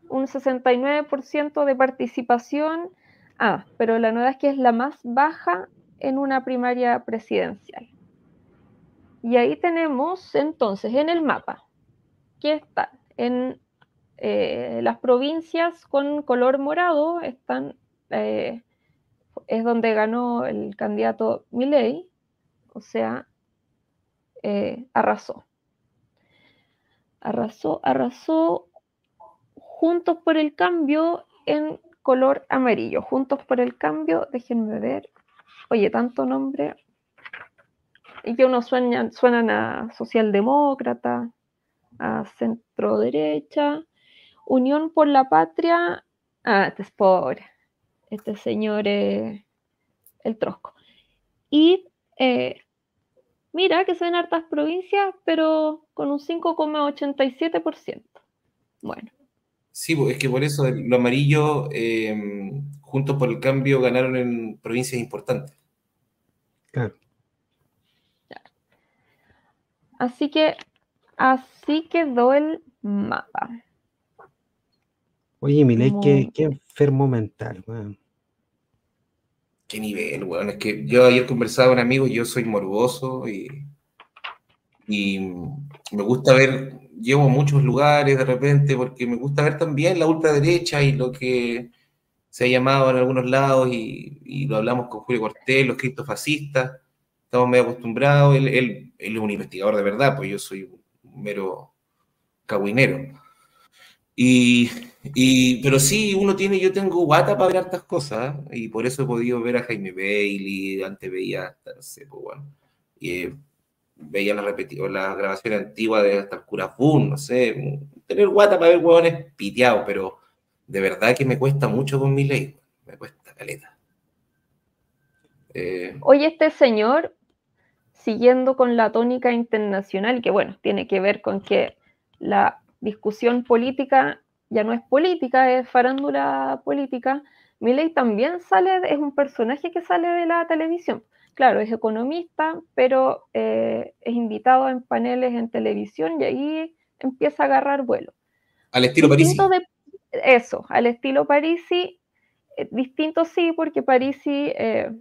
un 69% de participación. Ah, pero la novedad es que es la más baja en una primaria presidencial. Y ahí tenemos entonces en el mapa que están en eh, las provincias con color morado, están, eh, es donde ganó el candidato Milei, o sea, eh, arrasó. Arrasó, arrasó Juntos por el Cambio en color amarillo. Juntos por el Cambio, déjenme ver. Oye, tanto nombre. Y que unos suenan, suenan a socialdemócrata, a centro derecha. Unión por la Patria. Ah, este es pobre. Este señor el trosco. Y eh, mira que son hartas provincias, pero con un 5,87%. Bueno. Sí, es que por eso lo amarillo, eh, juntos por el cambio, ganaron en provincias importantes. Claro. Así que así quedó el mapa. Oye, Miley, qué, qué, enfermo mental, weón. Qué nivel, weón. Es que yo ayer conversaba con un amigo, yo soy morboso y, y me gusta ver llevo a muchos lugares de repente porque me gusta ver también la ultraderecha y lo que se ha llamado en algunos lados y, lo hablamos con Julio Cortés, los cristofascistas, estamos medio acostumbrados, él, él, es un investigador de verdad, pues yo soy un mero caguinero. Y, y, pero sí, uno tiene, yo tengo guata para ver hartas cosas, ¿eh? y por eso he podido ver a Jaime Bailey, antes veía hasta, no sé, pues bueno, y, veía la, la grabación antigua de hasta el no sé, tener guata para ver huevones piteados, pero de verdad que me cuesta mucho con mi ley, me cuesta caleta. Eh, Oye, este señor, siguiendo con la tónica internacional, que bueno, tiene que ver con que la discusión política ya no es política, es farándula política, Milei también sale, es un personaje que sale de la televisión claro, es economista, pero eh, es invitado en paneles en televisión y ahí empieza a agarrar vuelo. Al estilo Parisi. eso, al estilo Parisi, eh, distinto sí, porque Parisi eh,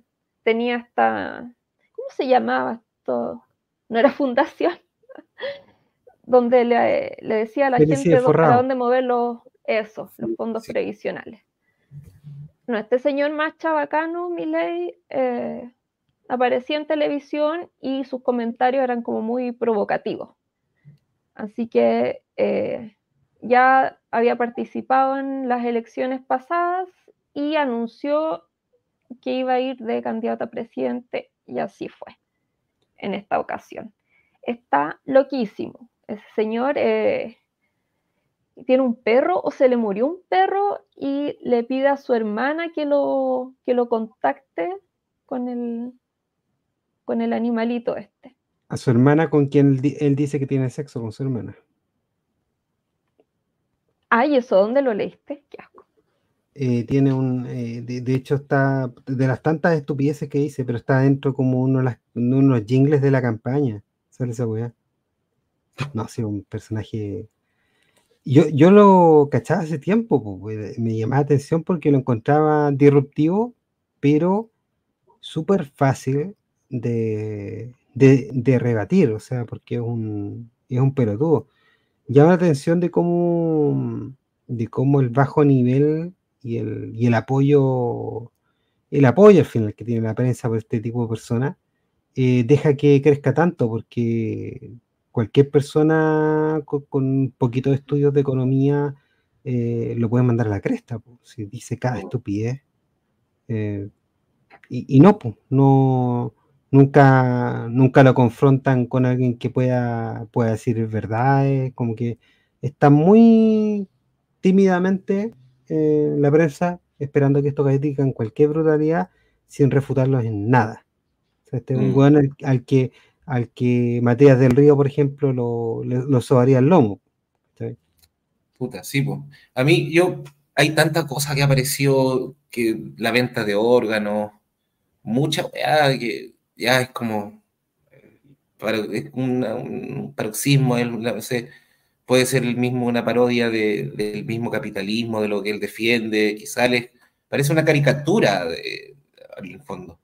tenía esta, ¿cómo se llamaba esto? No era fundación, donde le, decía a la gente dónde mover los, eso, los fondos previsionales. No, este señor más chabacano, Miley, eh, aparecía en televisión y sus comentarios eran como muy provocativos. Así que eh, ya había participado en las elecciones pasadas y anunció que iba a ir de candidato a presidente y así fue en esta ocasión. Está loquísimo. Ese señor eh, tiene un perro o se le murió un perro y le pide a su hermana que que lo contacte con el, con el animalito este. A su hermana con quien él dice que tiene sexo con su hermana. Ay, ¿eso dónde lo leíste? Qué. Eh, tiene un, eh, de, hecho está, de las tantas estupideces que dice, pero está dentro como uno de, las, jingles de la campaña. ¿Sale esa weá? No, sí, un personaje. Yo, yo lo cachaba hace tiempo, pues, me llamaba la atención porque lo encontraba disruptivo, pero súper fácil de, de, rebatir, o sea, porque es un, es un pelotudo. Llama la atención de cómo, de cómo el bajo nivel y el, y el apoyo, el apoyo al final que tiene la prensa por este tipo de personas, eh, deja que crezca tanto, porque cualquier persona con, un poquito de estudios de economía eh, lo puede mandar a la cresta, si dice cada estupidez. Eh, y, no, pues, no, nunca, nunca lo confrontan con alguien que pueda, pueda decir verdades, como que está muy tímidamente eh, la prensa esperando que esto critican cualquier brutalidad sin refutarlos en nada. este es un mm. al, que al que Matías del Río, por ejemplo, lo, lo sobaría el lomo. Puta, sí, pues. A mí, yo, hay tanta cosa que apareció, que la venta de órganos, mucha weá, que ya es como, eh, es un paroxismo, no sé, puede ser el mismo una parodia del mismo capitalismo, de lo que él defiende, quizá les parece una caricatura de, en el fondo.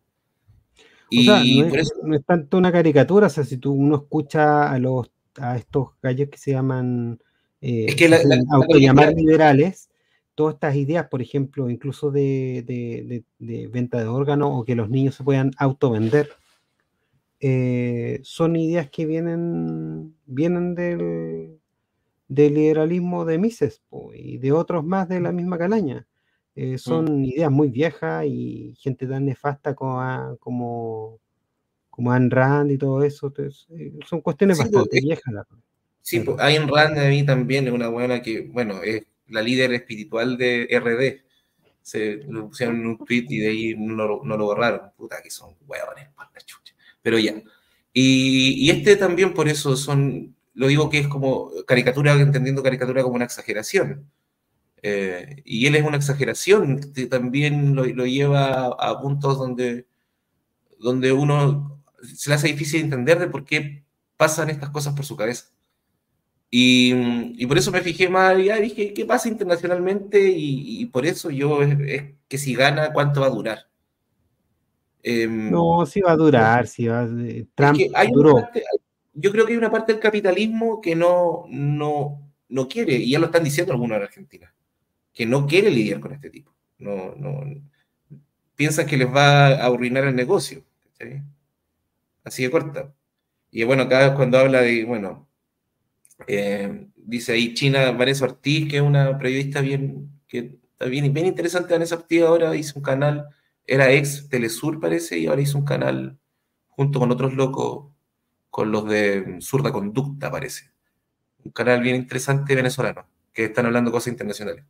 Y no, es, no, es, tanto una caricatura, o sea, si tú uno escucha a los a estos gallos que se llaman eh, es que la, liberales, todas estas ideas, por ejemplo, incluso de, venta de órganos o que los niños se puedan autovender, eh, son ideas que vienen, vienen del, del liberalismo de Mises y de otros más de la misma calaña. Eh, mm. son ideas muy viejas y gente tan nefasta como, como, como Ayn Rand y todo eso. Eh, son cuestiones bastante viejas. sí, pues, Ayn Rand a mí también es una buena que, bueno, es la líder espiritual de RD. Se lo pusieron en un tweet y de ahí no, no lo borraron. Puta que son huevones, Pero ya. Y, y, este también por eso son lo digo que es como caricatura, entendiendo caricatura como una exageración. Eh, y él es una exageración, que también lo, lleva a, puntos donde, donde uno se le hace difícil entender de por qué pasan estas cosas por su cabeza. Y, y por eso me fijé más, ya dije, ¿qué pasa internacionalmente? Y, por eso yo es, que si gana, ¿cuánto va a durar? Em, no, si va a durar, si va eh, Trump hay duró yo creo que hay una parte del capitalismo que no, no, no quiere, y ya lo están diciendo algunos en Argentina, que no quiere lidiar con este tipo. No, no, piensan que les va a arruinar el negocio. Así de corta. Y bueno, acá cuando habla de, bueno, eh, dice ahí China Vanessa Ortiz, que es una periodista bien, que está bien, bien interesante, Vanessa Ortiz ahora hizo un canal, era ex Telesur parece, y ahora hizo un canal junto con otros locos con los de Zurda Conducta, parece. Un canal bien interesante venezolano, que están hablando cosas internacionales.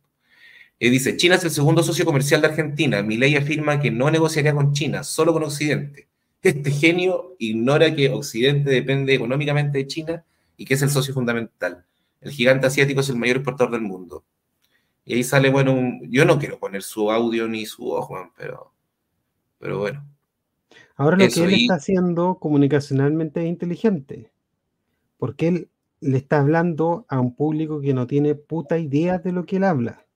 Y dice, China es el segundo socio comercial de Argentina. Mi ley afirma que no negociaría con China, solo con Occidente. Este genio ignora que Occidente depende económicamente de China y que es el socio fundamental. El gigante asiático es el mayor exportador del mundo. Y ahí sale, bueno, yo no quiero poner su audio ni su ojo, pero, pero bueno. Ahora lo que él está haciendo comunicacionalmente es inteligente, porque él le está hablando a un público que no tiene puta idea de lo que él habla.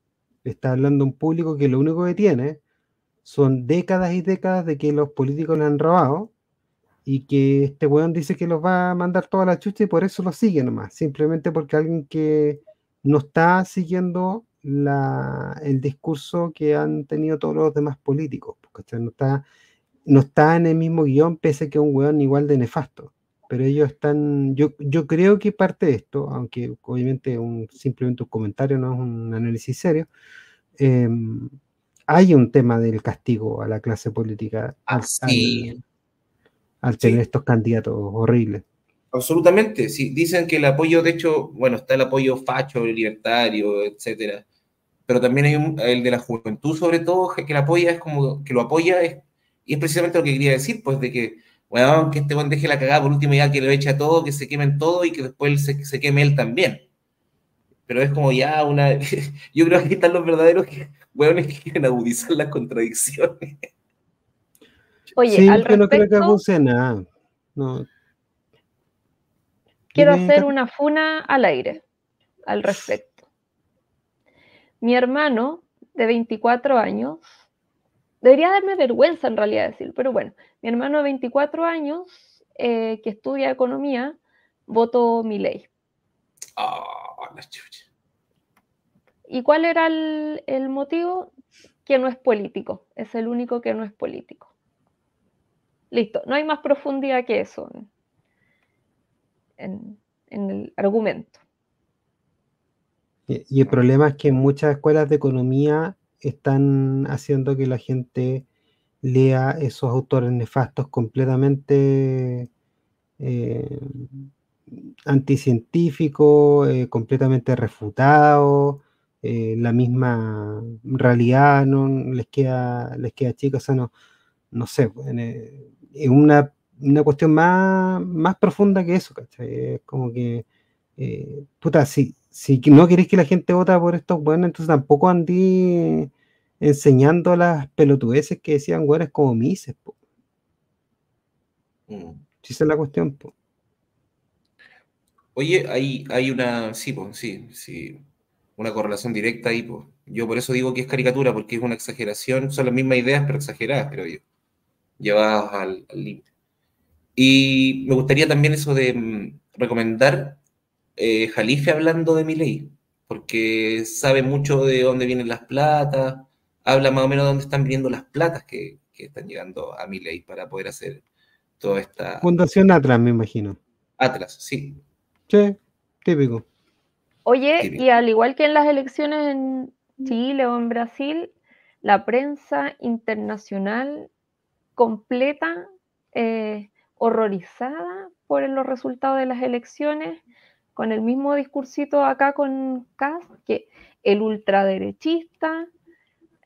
Le está hablando a un público que lo único que tiene son décadas y décadas de que los políticos le han robado y que este weón dice que los va a mandar toda la chucha y por eso lo sigue nomás, simplemente porque alguien que no está siguiendo el discurso que han tenido todos los demás políticos, porque no está no está en el mismo guion, pese a que es un weón igual de nefasto. Pero ellos están, yo, yo creo que parte de esto, aunque obviamente un, simplemente un comentario, no es un análisis serio, em, hay un tema del castigo a la clase política al, al, tener estos candidatos horribles. Absolutamente, sí. Dicen que el apoyo, de hecho, bueno, está el apoyo facho, libertario, etcétera. Pero también hay el de la juventud, sobre todo, que la apoya es como, que lo apoya es y es precisamente lo que quería decir, pues de que bueno, que este buen deje la cagada por último ya que lo echa todo, que se quemen todo y que después se, se queme él también. Pero es como ya una. Yo creo que aquí están los verdaderos hueones que quieren agudizar las contradicciones. Oye, sí, al que no creo que respecto, abuse nada. No. quiero hacer una funa al aire al respecto. Mi hermano de 24 años, debería darme vergüenza en realidad decir, pero bueno, mi hermano de 24 años eh, que estudia economía votó mi ley. Ah, la chucha. ¿Y cuál era el, el motivo? Que no es político, es el único que no es político. Listo, no hay más profundidad que eso en, en- en el argumento. Y el problema es que muchas escuelas de economía están haciendo que la gente lea esos autores nefastos completamente eh, anticientíficos, eh, completamente refutados, eh, la misma realidad no les queda, les queda chica, o sea, no, no sé, pues, eh, es una, una cuestión más, más profunda que eso, ¿cachai? Es como que, puta, si, si no queréis que la gente vota por estos buenos, entonces tampoco andí enseñando las pelotudeces que decían güeyes como Mises, po. Mm. Si esa es la cuestión, po. Oye, hay, hay una, sí, sí, sí, una correlación directa ahí, pues. Yo por eso digo que es caricatura, porque es una exageración, son las mismas ideas, pero exageradas, creo yo, llevadas al al límite. Y me gustaría también eso de mm, recomendar eh, Jalife hablando de Milei, porque sabe mucho de dónde vienen las platas, habla más o menos de dónde están viniendo las platas que, que están llegando a Milei para poder hacer toda esta Fundación Atlas, me imagino. Atlas, sí. Sí, típico. Oye, Típico. y al igual que en las elecciones en Chile o en Brasil, la prensa internacional completa, eh, horrorizada por los resultados de las elecciones, con el mismo discursito acá con Kass, que el ultraderechista,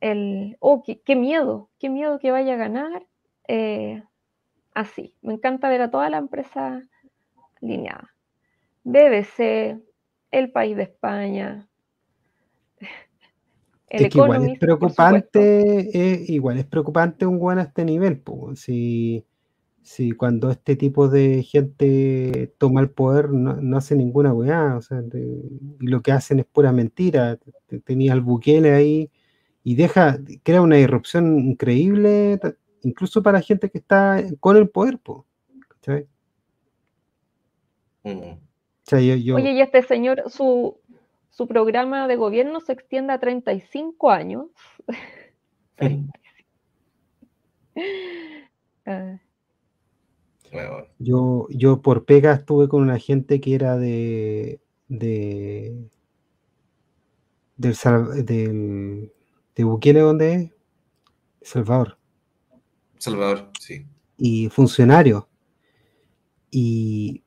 el, oh, qué, qué miedo, qué miedo que vaya a ganar. eh, así, me encanta ver a toda la empresa alineada. BBC, El País de España, el Es que igual es preocupante, eh, igual es preocupante un buen a este nivel, po. Si, si cuando este tipo de gente toma el poder no, no hace ninguna weá, o sea, de- y lo que hacen es pura mentira. Te- Tenía al Bukele ahí y deja, crea una irrupción increíble, incluso para gente que está con el poder, po. ¿cachai? Mm. O sea, yo, yo- Oye, y este señor, su, su programa de gobierno se extiende a 35 años. Ah, Bueno, Yo, yo por pega estuve con una gente que era de, de del, del de Bukele, ¿dónde es? El Salvador, Salvador, sí. y funcionario. Y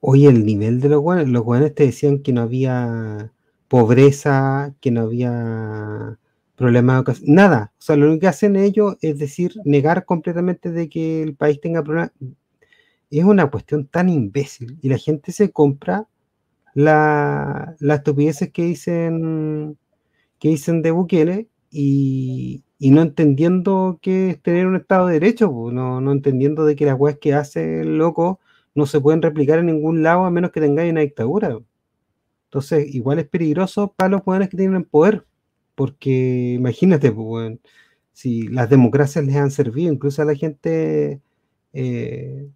oye, el nivel de los buenos, los buenos te decían que no había pobreza, que no había problemas nada. O sea, lo único que hacen ellos es decir, negar completamente de que el país tenga problemas. Es una cuestión tan imbécil y la gente se compra la, las estupideces que dicen que dicen de Bukele y, y no entendiendo qué es tener un Estado de Derecho, po, no, no entendiendo de que las weas que hace el loco no se pueden replicar en ningún lado a menos que tengáis una dictadura. Entonces, igual es peligroso para los poderes que tienen poder, porque imagínate, pues, si las democracias les han servido, incluso a la gente, eh,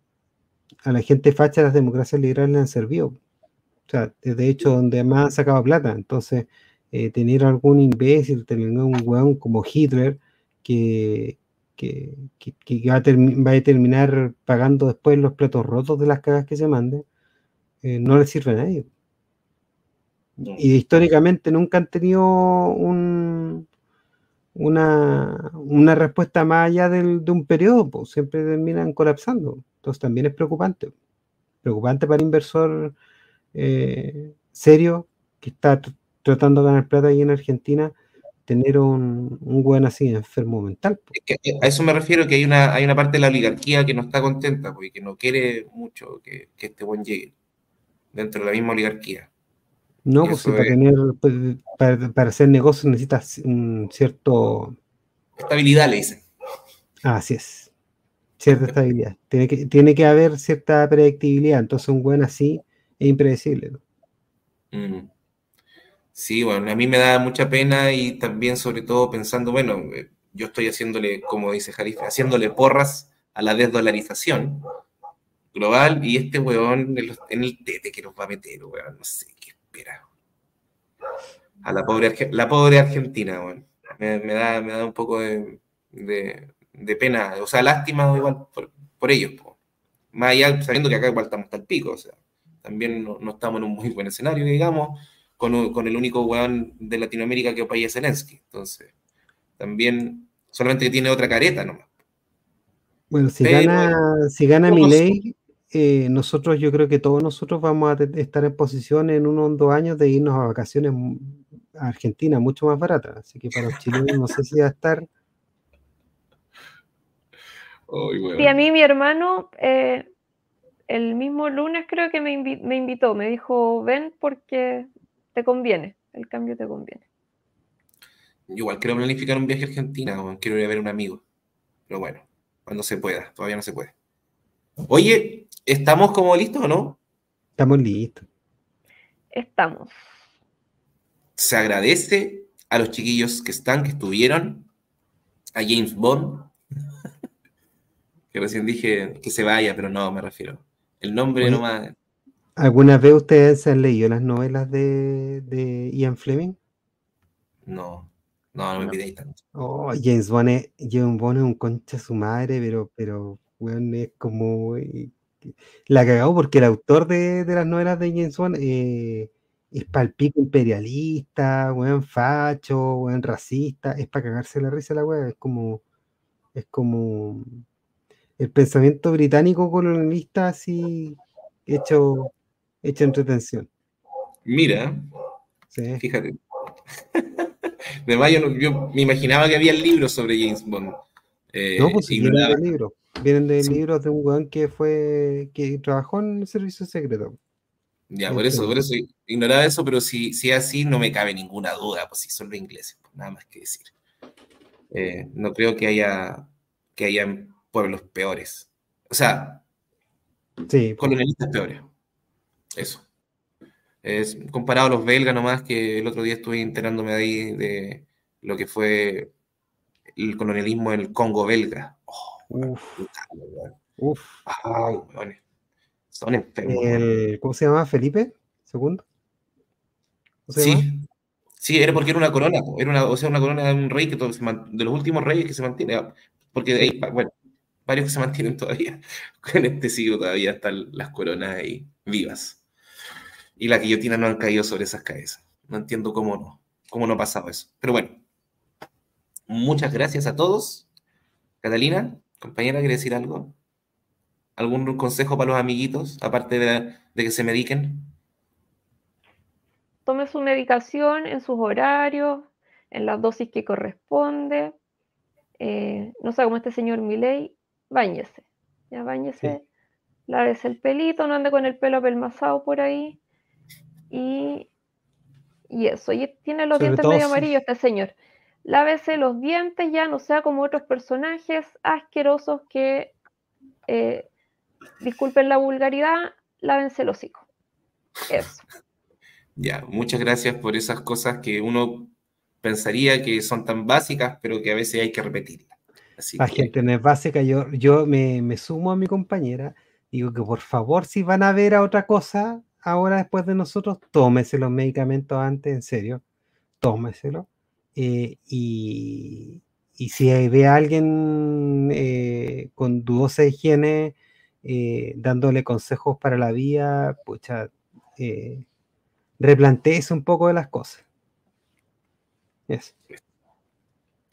a la gente facha, las democracias liberales les han servido. O sea, de hecho, donde más han sacado plata. Entonces, eh, tener algún imbécil, tener un weón como Hitler que, va a terminar pagando después los platos rotos de las cagas que se manden, eh, no le sirve a nadie. Y históricamente nunca han tenido un, una, una respuesta más allá del- de un periodo, pues, siempre terminan colapsando. Entonces también es preocupante. Preocupante para el inversor eh, serio que está tr- tratando de ganar plata ahí en Argentina, tener un, un weón así enfermo mental. Es que eh, a eso me refiero, que hay una, hay una parte de la oligarquía que no está contenta, porque que no quiere mucho que, que este buen llegue dentro de la misma oligarquía. No, eso para tener, pues, para, para hacer negocios necesitas un cierto, Estabilidad, le dicen. así es, cierta estabilidad. Tiene que, tiene que haber cierta predictibilidad, entonces un buen así es impredecible. ¿no? Mm. Sí, bueno, a mí me da mucha pena y también sobre todo pensando, bueno, eh, yo estoy haciéndole, como dice Jarife, haciéndole porras a la desdolarización global y este weón en el tete que nos va a meter, weón, no sé qué A la pobre, la pobre Argentina. Me, me da, me da un poco de, de- de pena, o sea, lástima igual por, por ellos, po. Más allá, sabiendo que acá igual estamos tal pico, o sea, también no, no estamos en un muy buen escenario, digamos, con, con el único weón de Latinoamérica que opa es Zelensky. Entonces, también, solamente que tiene otra careta nomás. Bueno, si Pero- gana, si gana Milei, eh, nosotros, yo creo que todos nosotros vamos a estar en posición en unos dos años de irnos a vacaciones a Argentina mucho más baratas. Así que para los chilenos no sé si va a estar. Weón. Sí, a mí mi hermano eh, el mismo lunes creo que me, invi- me invitó, me dijo, ven porque te conviene, el cambio te conviene. Yo igual quiero planificar un viaje a Argentina, quiero ir a ver a un amigo. Pero bueno, cuando se pueda, todavía no se puede. Oye, ¿estamos como listos o no? Estamos listos. Estamos. Se agradece a los chiquillos que están, que estuvieron, a James Bond, que recién dije que se vaya, pero no, me refiero. El nombre Oye. nomás. ¿Alguna vez ustedes han leído las novelas de, de Ian Fleming? No, no, no me No. pidáis tanto. Oh, James Bond es, James Bond es un concha su madre, pero, pero, weón, es como eh, la cagado porque el autor de, de las novelas de James Bond eh, es palpico imperialista, weón, facho, weón, racista, es para cagarse la risa la weá, es como, es como el pensamiento británico colonialista así hecho, hecho entretención. Mira, ¿sí? fíjate. Además, yo, me imaginaba que había libros sobre James Bond. Eh, No, pues si vienen ignoraba. de libros. Vienen de Sí. libros de un weón que fue, que trabajó en el servicio secreto. Ya, por eso, por eso ignoraba eso, pero si, si es así, no me cabe ninguna duda, pues si son los ingleses, pues nada más que decir. Eh, no creo que haya, que haya pueblos peores. O sea, Sí, colonialistas peores. Eso. Es comparado a los belgas nomás, que el otro día estuve enterándome de ahí de lo que fue el colonialismo en el Congo belga. Uf, uf. Ay, weones. Son enfermos. El, ¿cómo se llama? ¿Felipe? ¿Segundo? Sí, sí, era porque era una corona, era una, o sea, una corona de un rey que todo se man- de los últimos reyes que se mantiene, ah, porque hay, bueno, varios que se mantienen todavía, en este siglo todavía están las coronas ahí vivas. Y la guillotina no han caído sobre esas cabezas. No entiendo cómo no, cómo no ha pasado eso. Pero bueno, muchas gracias a todos. Catalina, compañera, ¿quiere decir algo? ¿Algún consejo para los amiguitos, aparte de, de que se mediquen? Tome su medicación en sus horarios, en las dosis que corresponde. Eh, no sea como este señor Milei, báñese. Ya báñese, lávese el pelito, no ande con el pelo apelmazado por ahí. Y, y eso. Y tiene los Sobre dientes todo medio amarillos este señor. Lávese los dientes ya, no sea como otros personajes asquerosos que, eh, disculpen la vulgaridad, lávense el hocico. Eso. Ya, muchas gracias por esas cosas que uno pensaría que son tan básicas, pero que a veces hay que repetirlas. Así La que, gente no es básica. Yo, yo me, me sumo a mi compañera. Digo que por favor, si van a ver a otra cosa ahora después de nosotros, tómese los medicamentos antes, en serio. Tómeselo. Eh, y, si ve a alguien eh, con dudosa higiene eh, dándole consejos para la vida, pucha, eh, replanteese un poco de las cosas.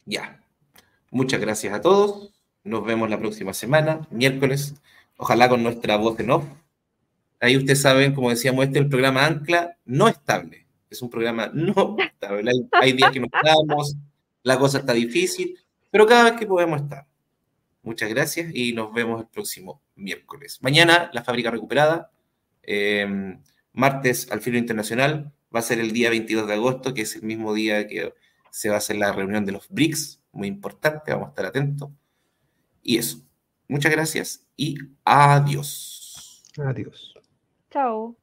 Ya. Muchas gracias a todos. Nos vemos la próxima semana, miércoles. Ojalá con nuestra voz en off. Ahí ustedes saben, como decíamos, este es el programa Ancla no estable. Es un programa no estable. Hay, hay días que no estamos, la cosa está difícil, pero cada vez que podemos estar. Muchas gracias y nos vemos el próximo miércoles. Mañana la fábrica recuperada. Eh, martes al filo internacional. Va a ser el día 22 de agosto, que es el mismo día que se va a hacer la reunión de los BRICS. Muy importante, vamos a estar atentos. Y eso. Muchas gracias y adiós. Adiós. Chao.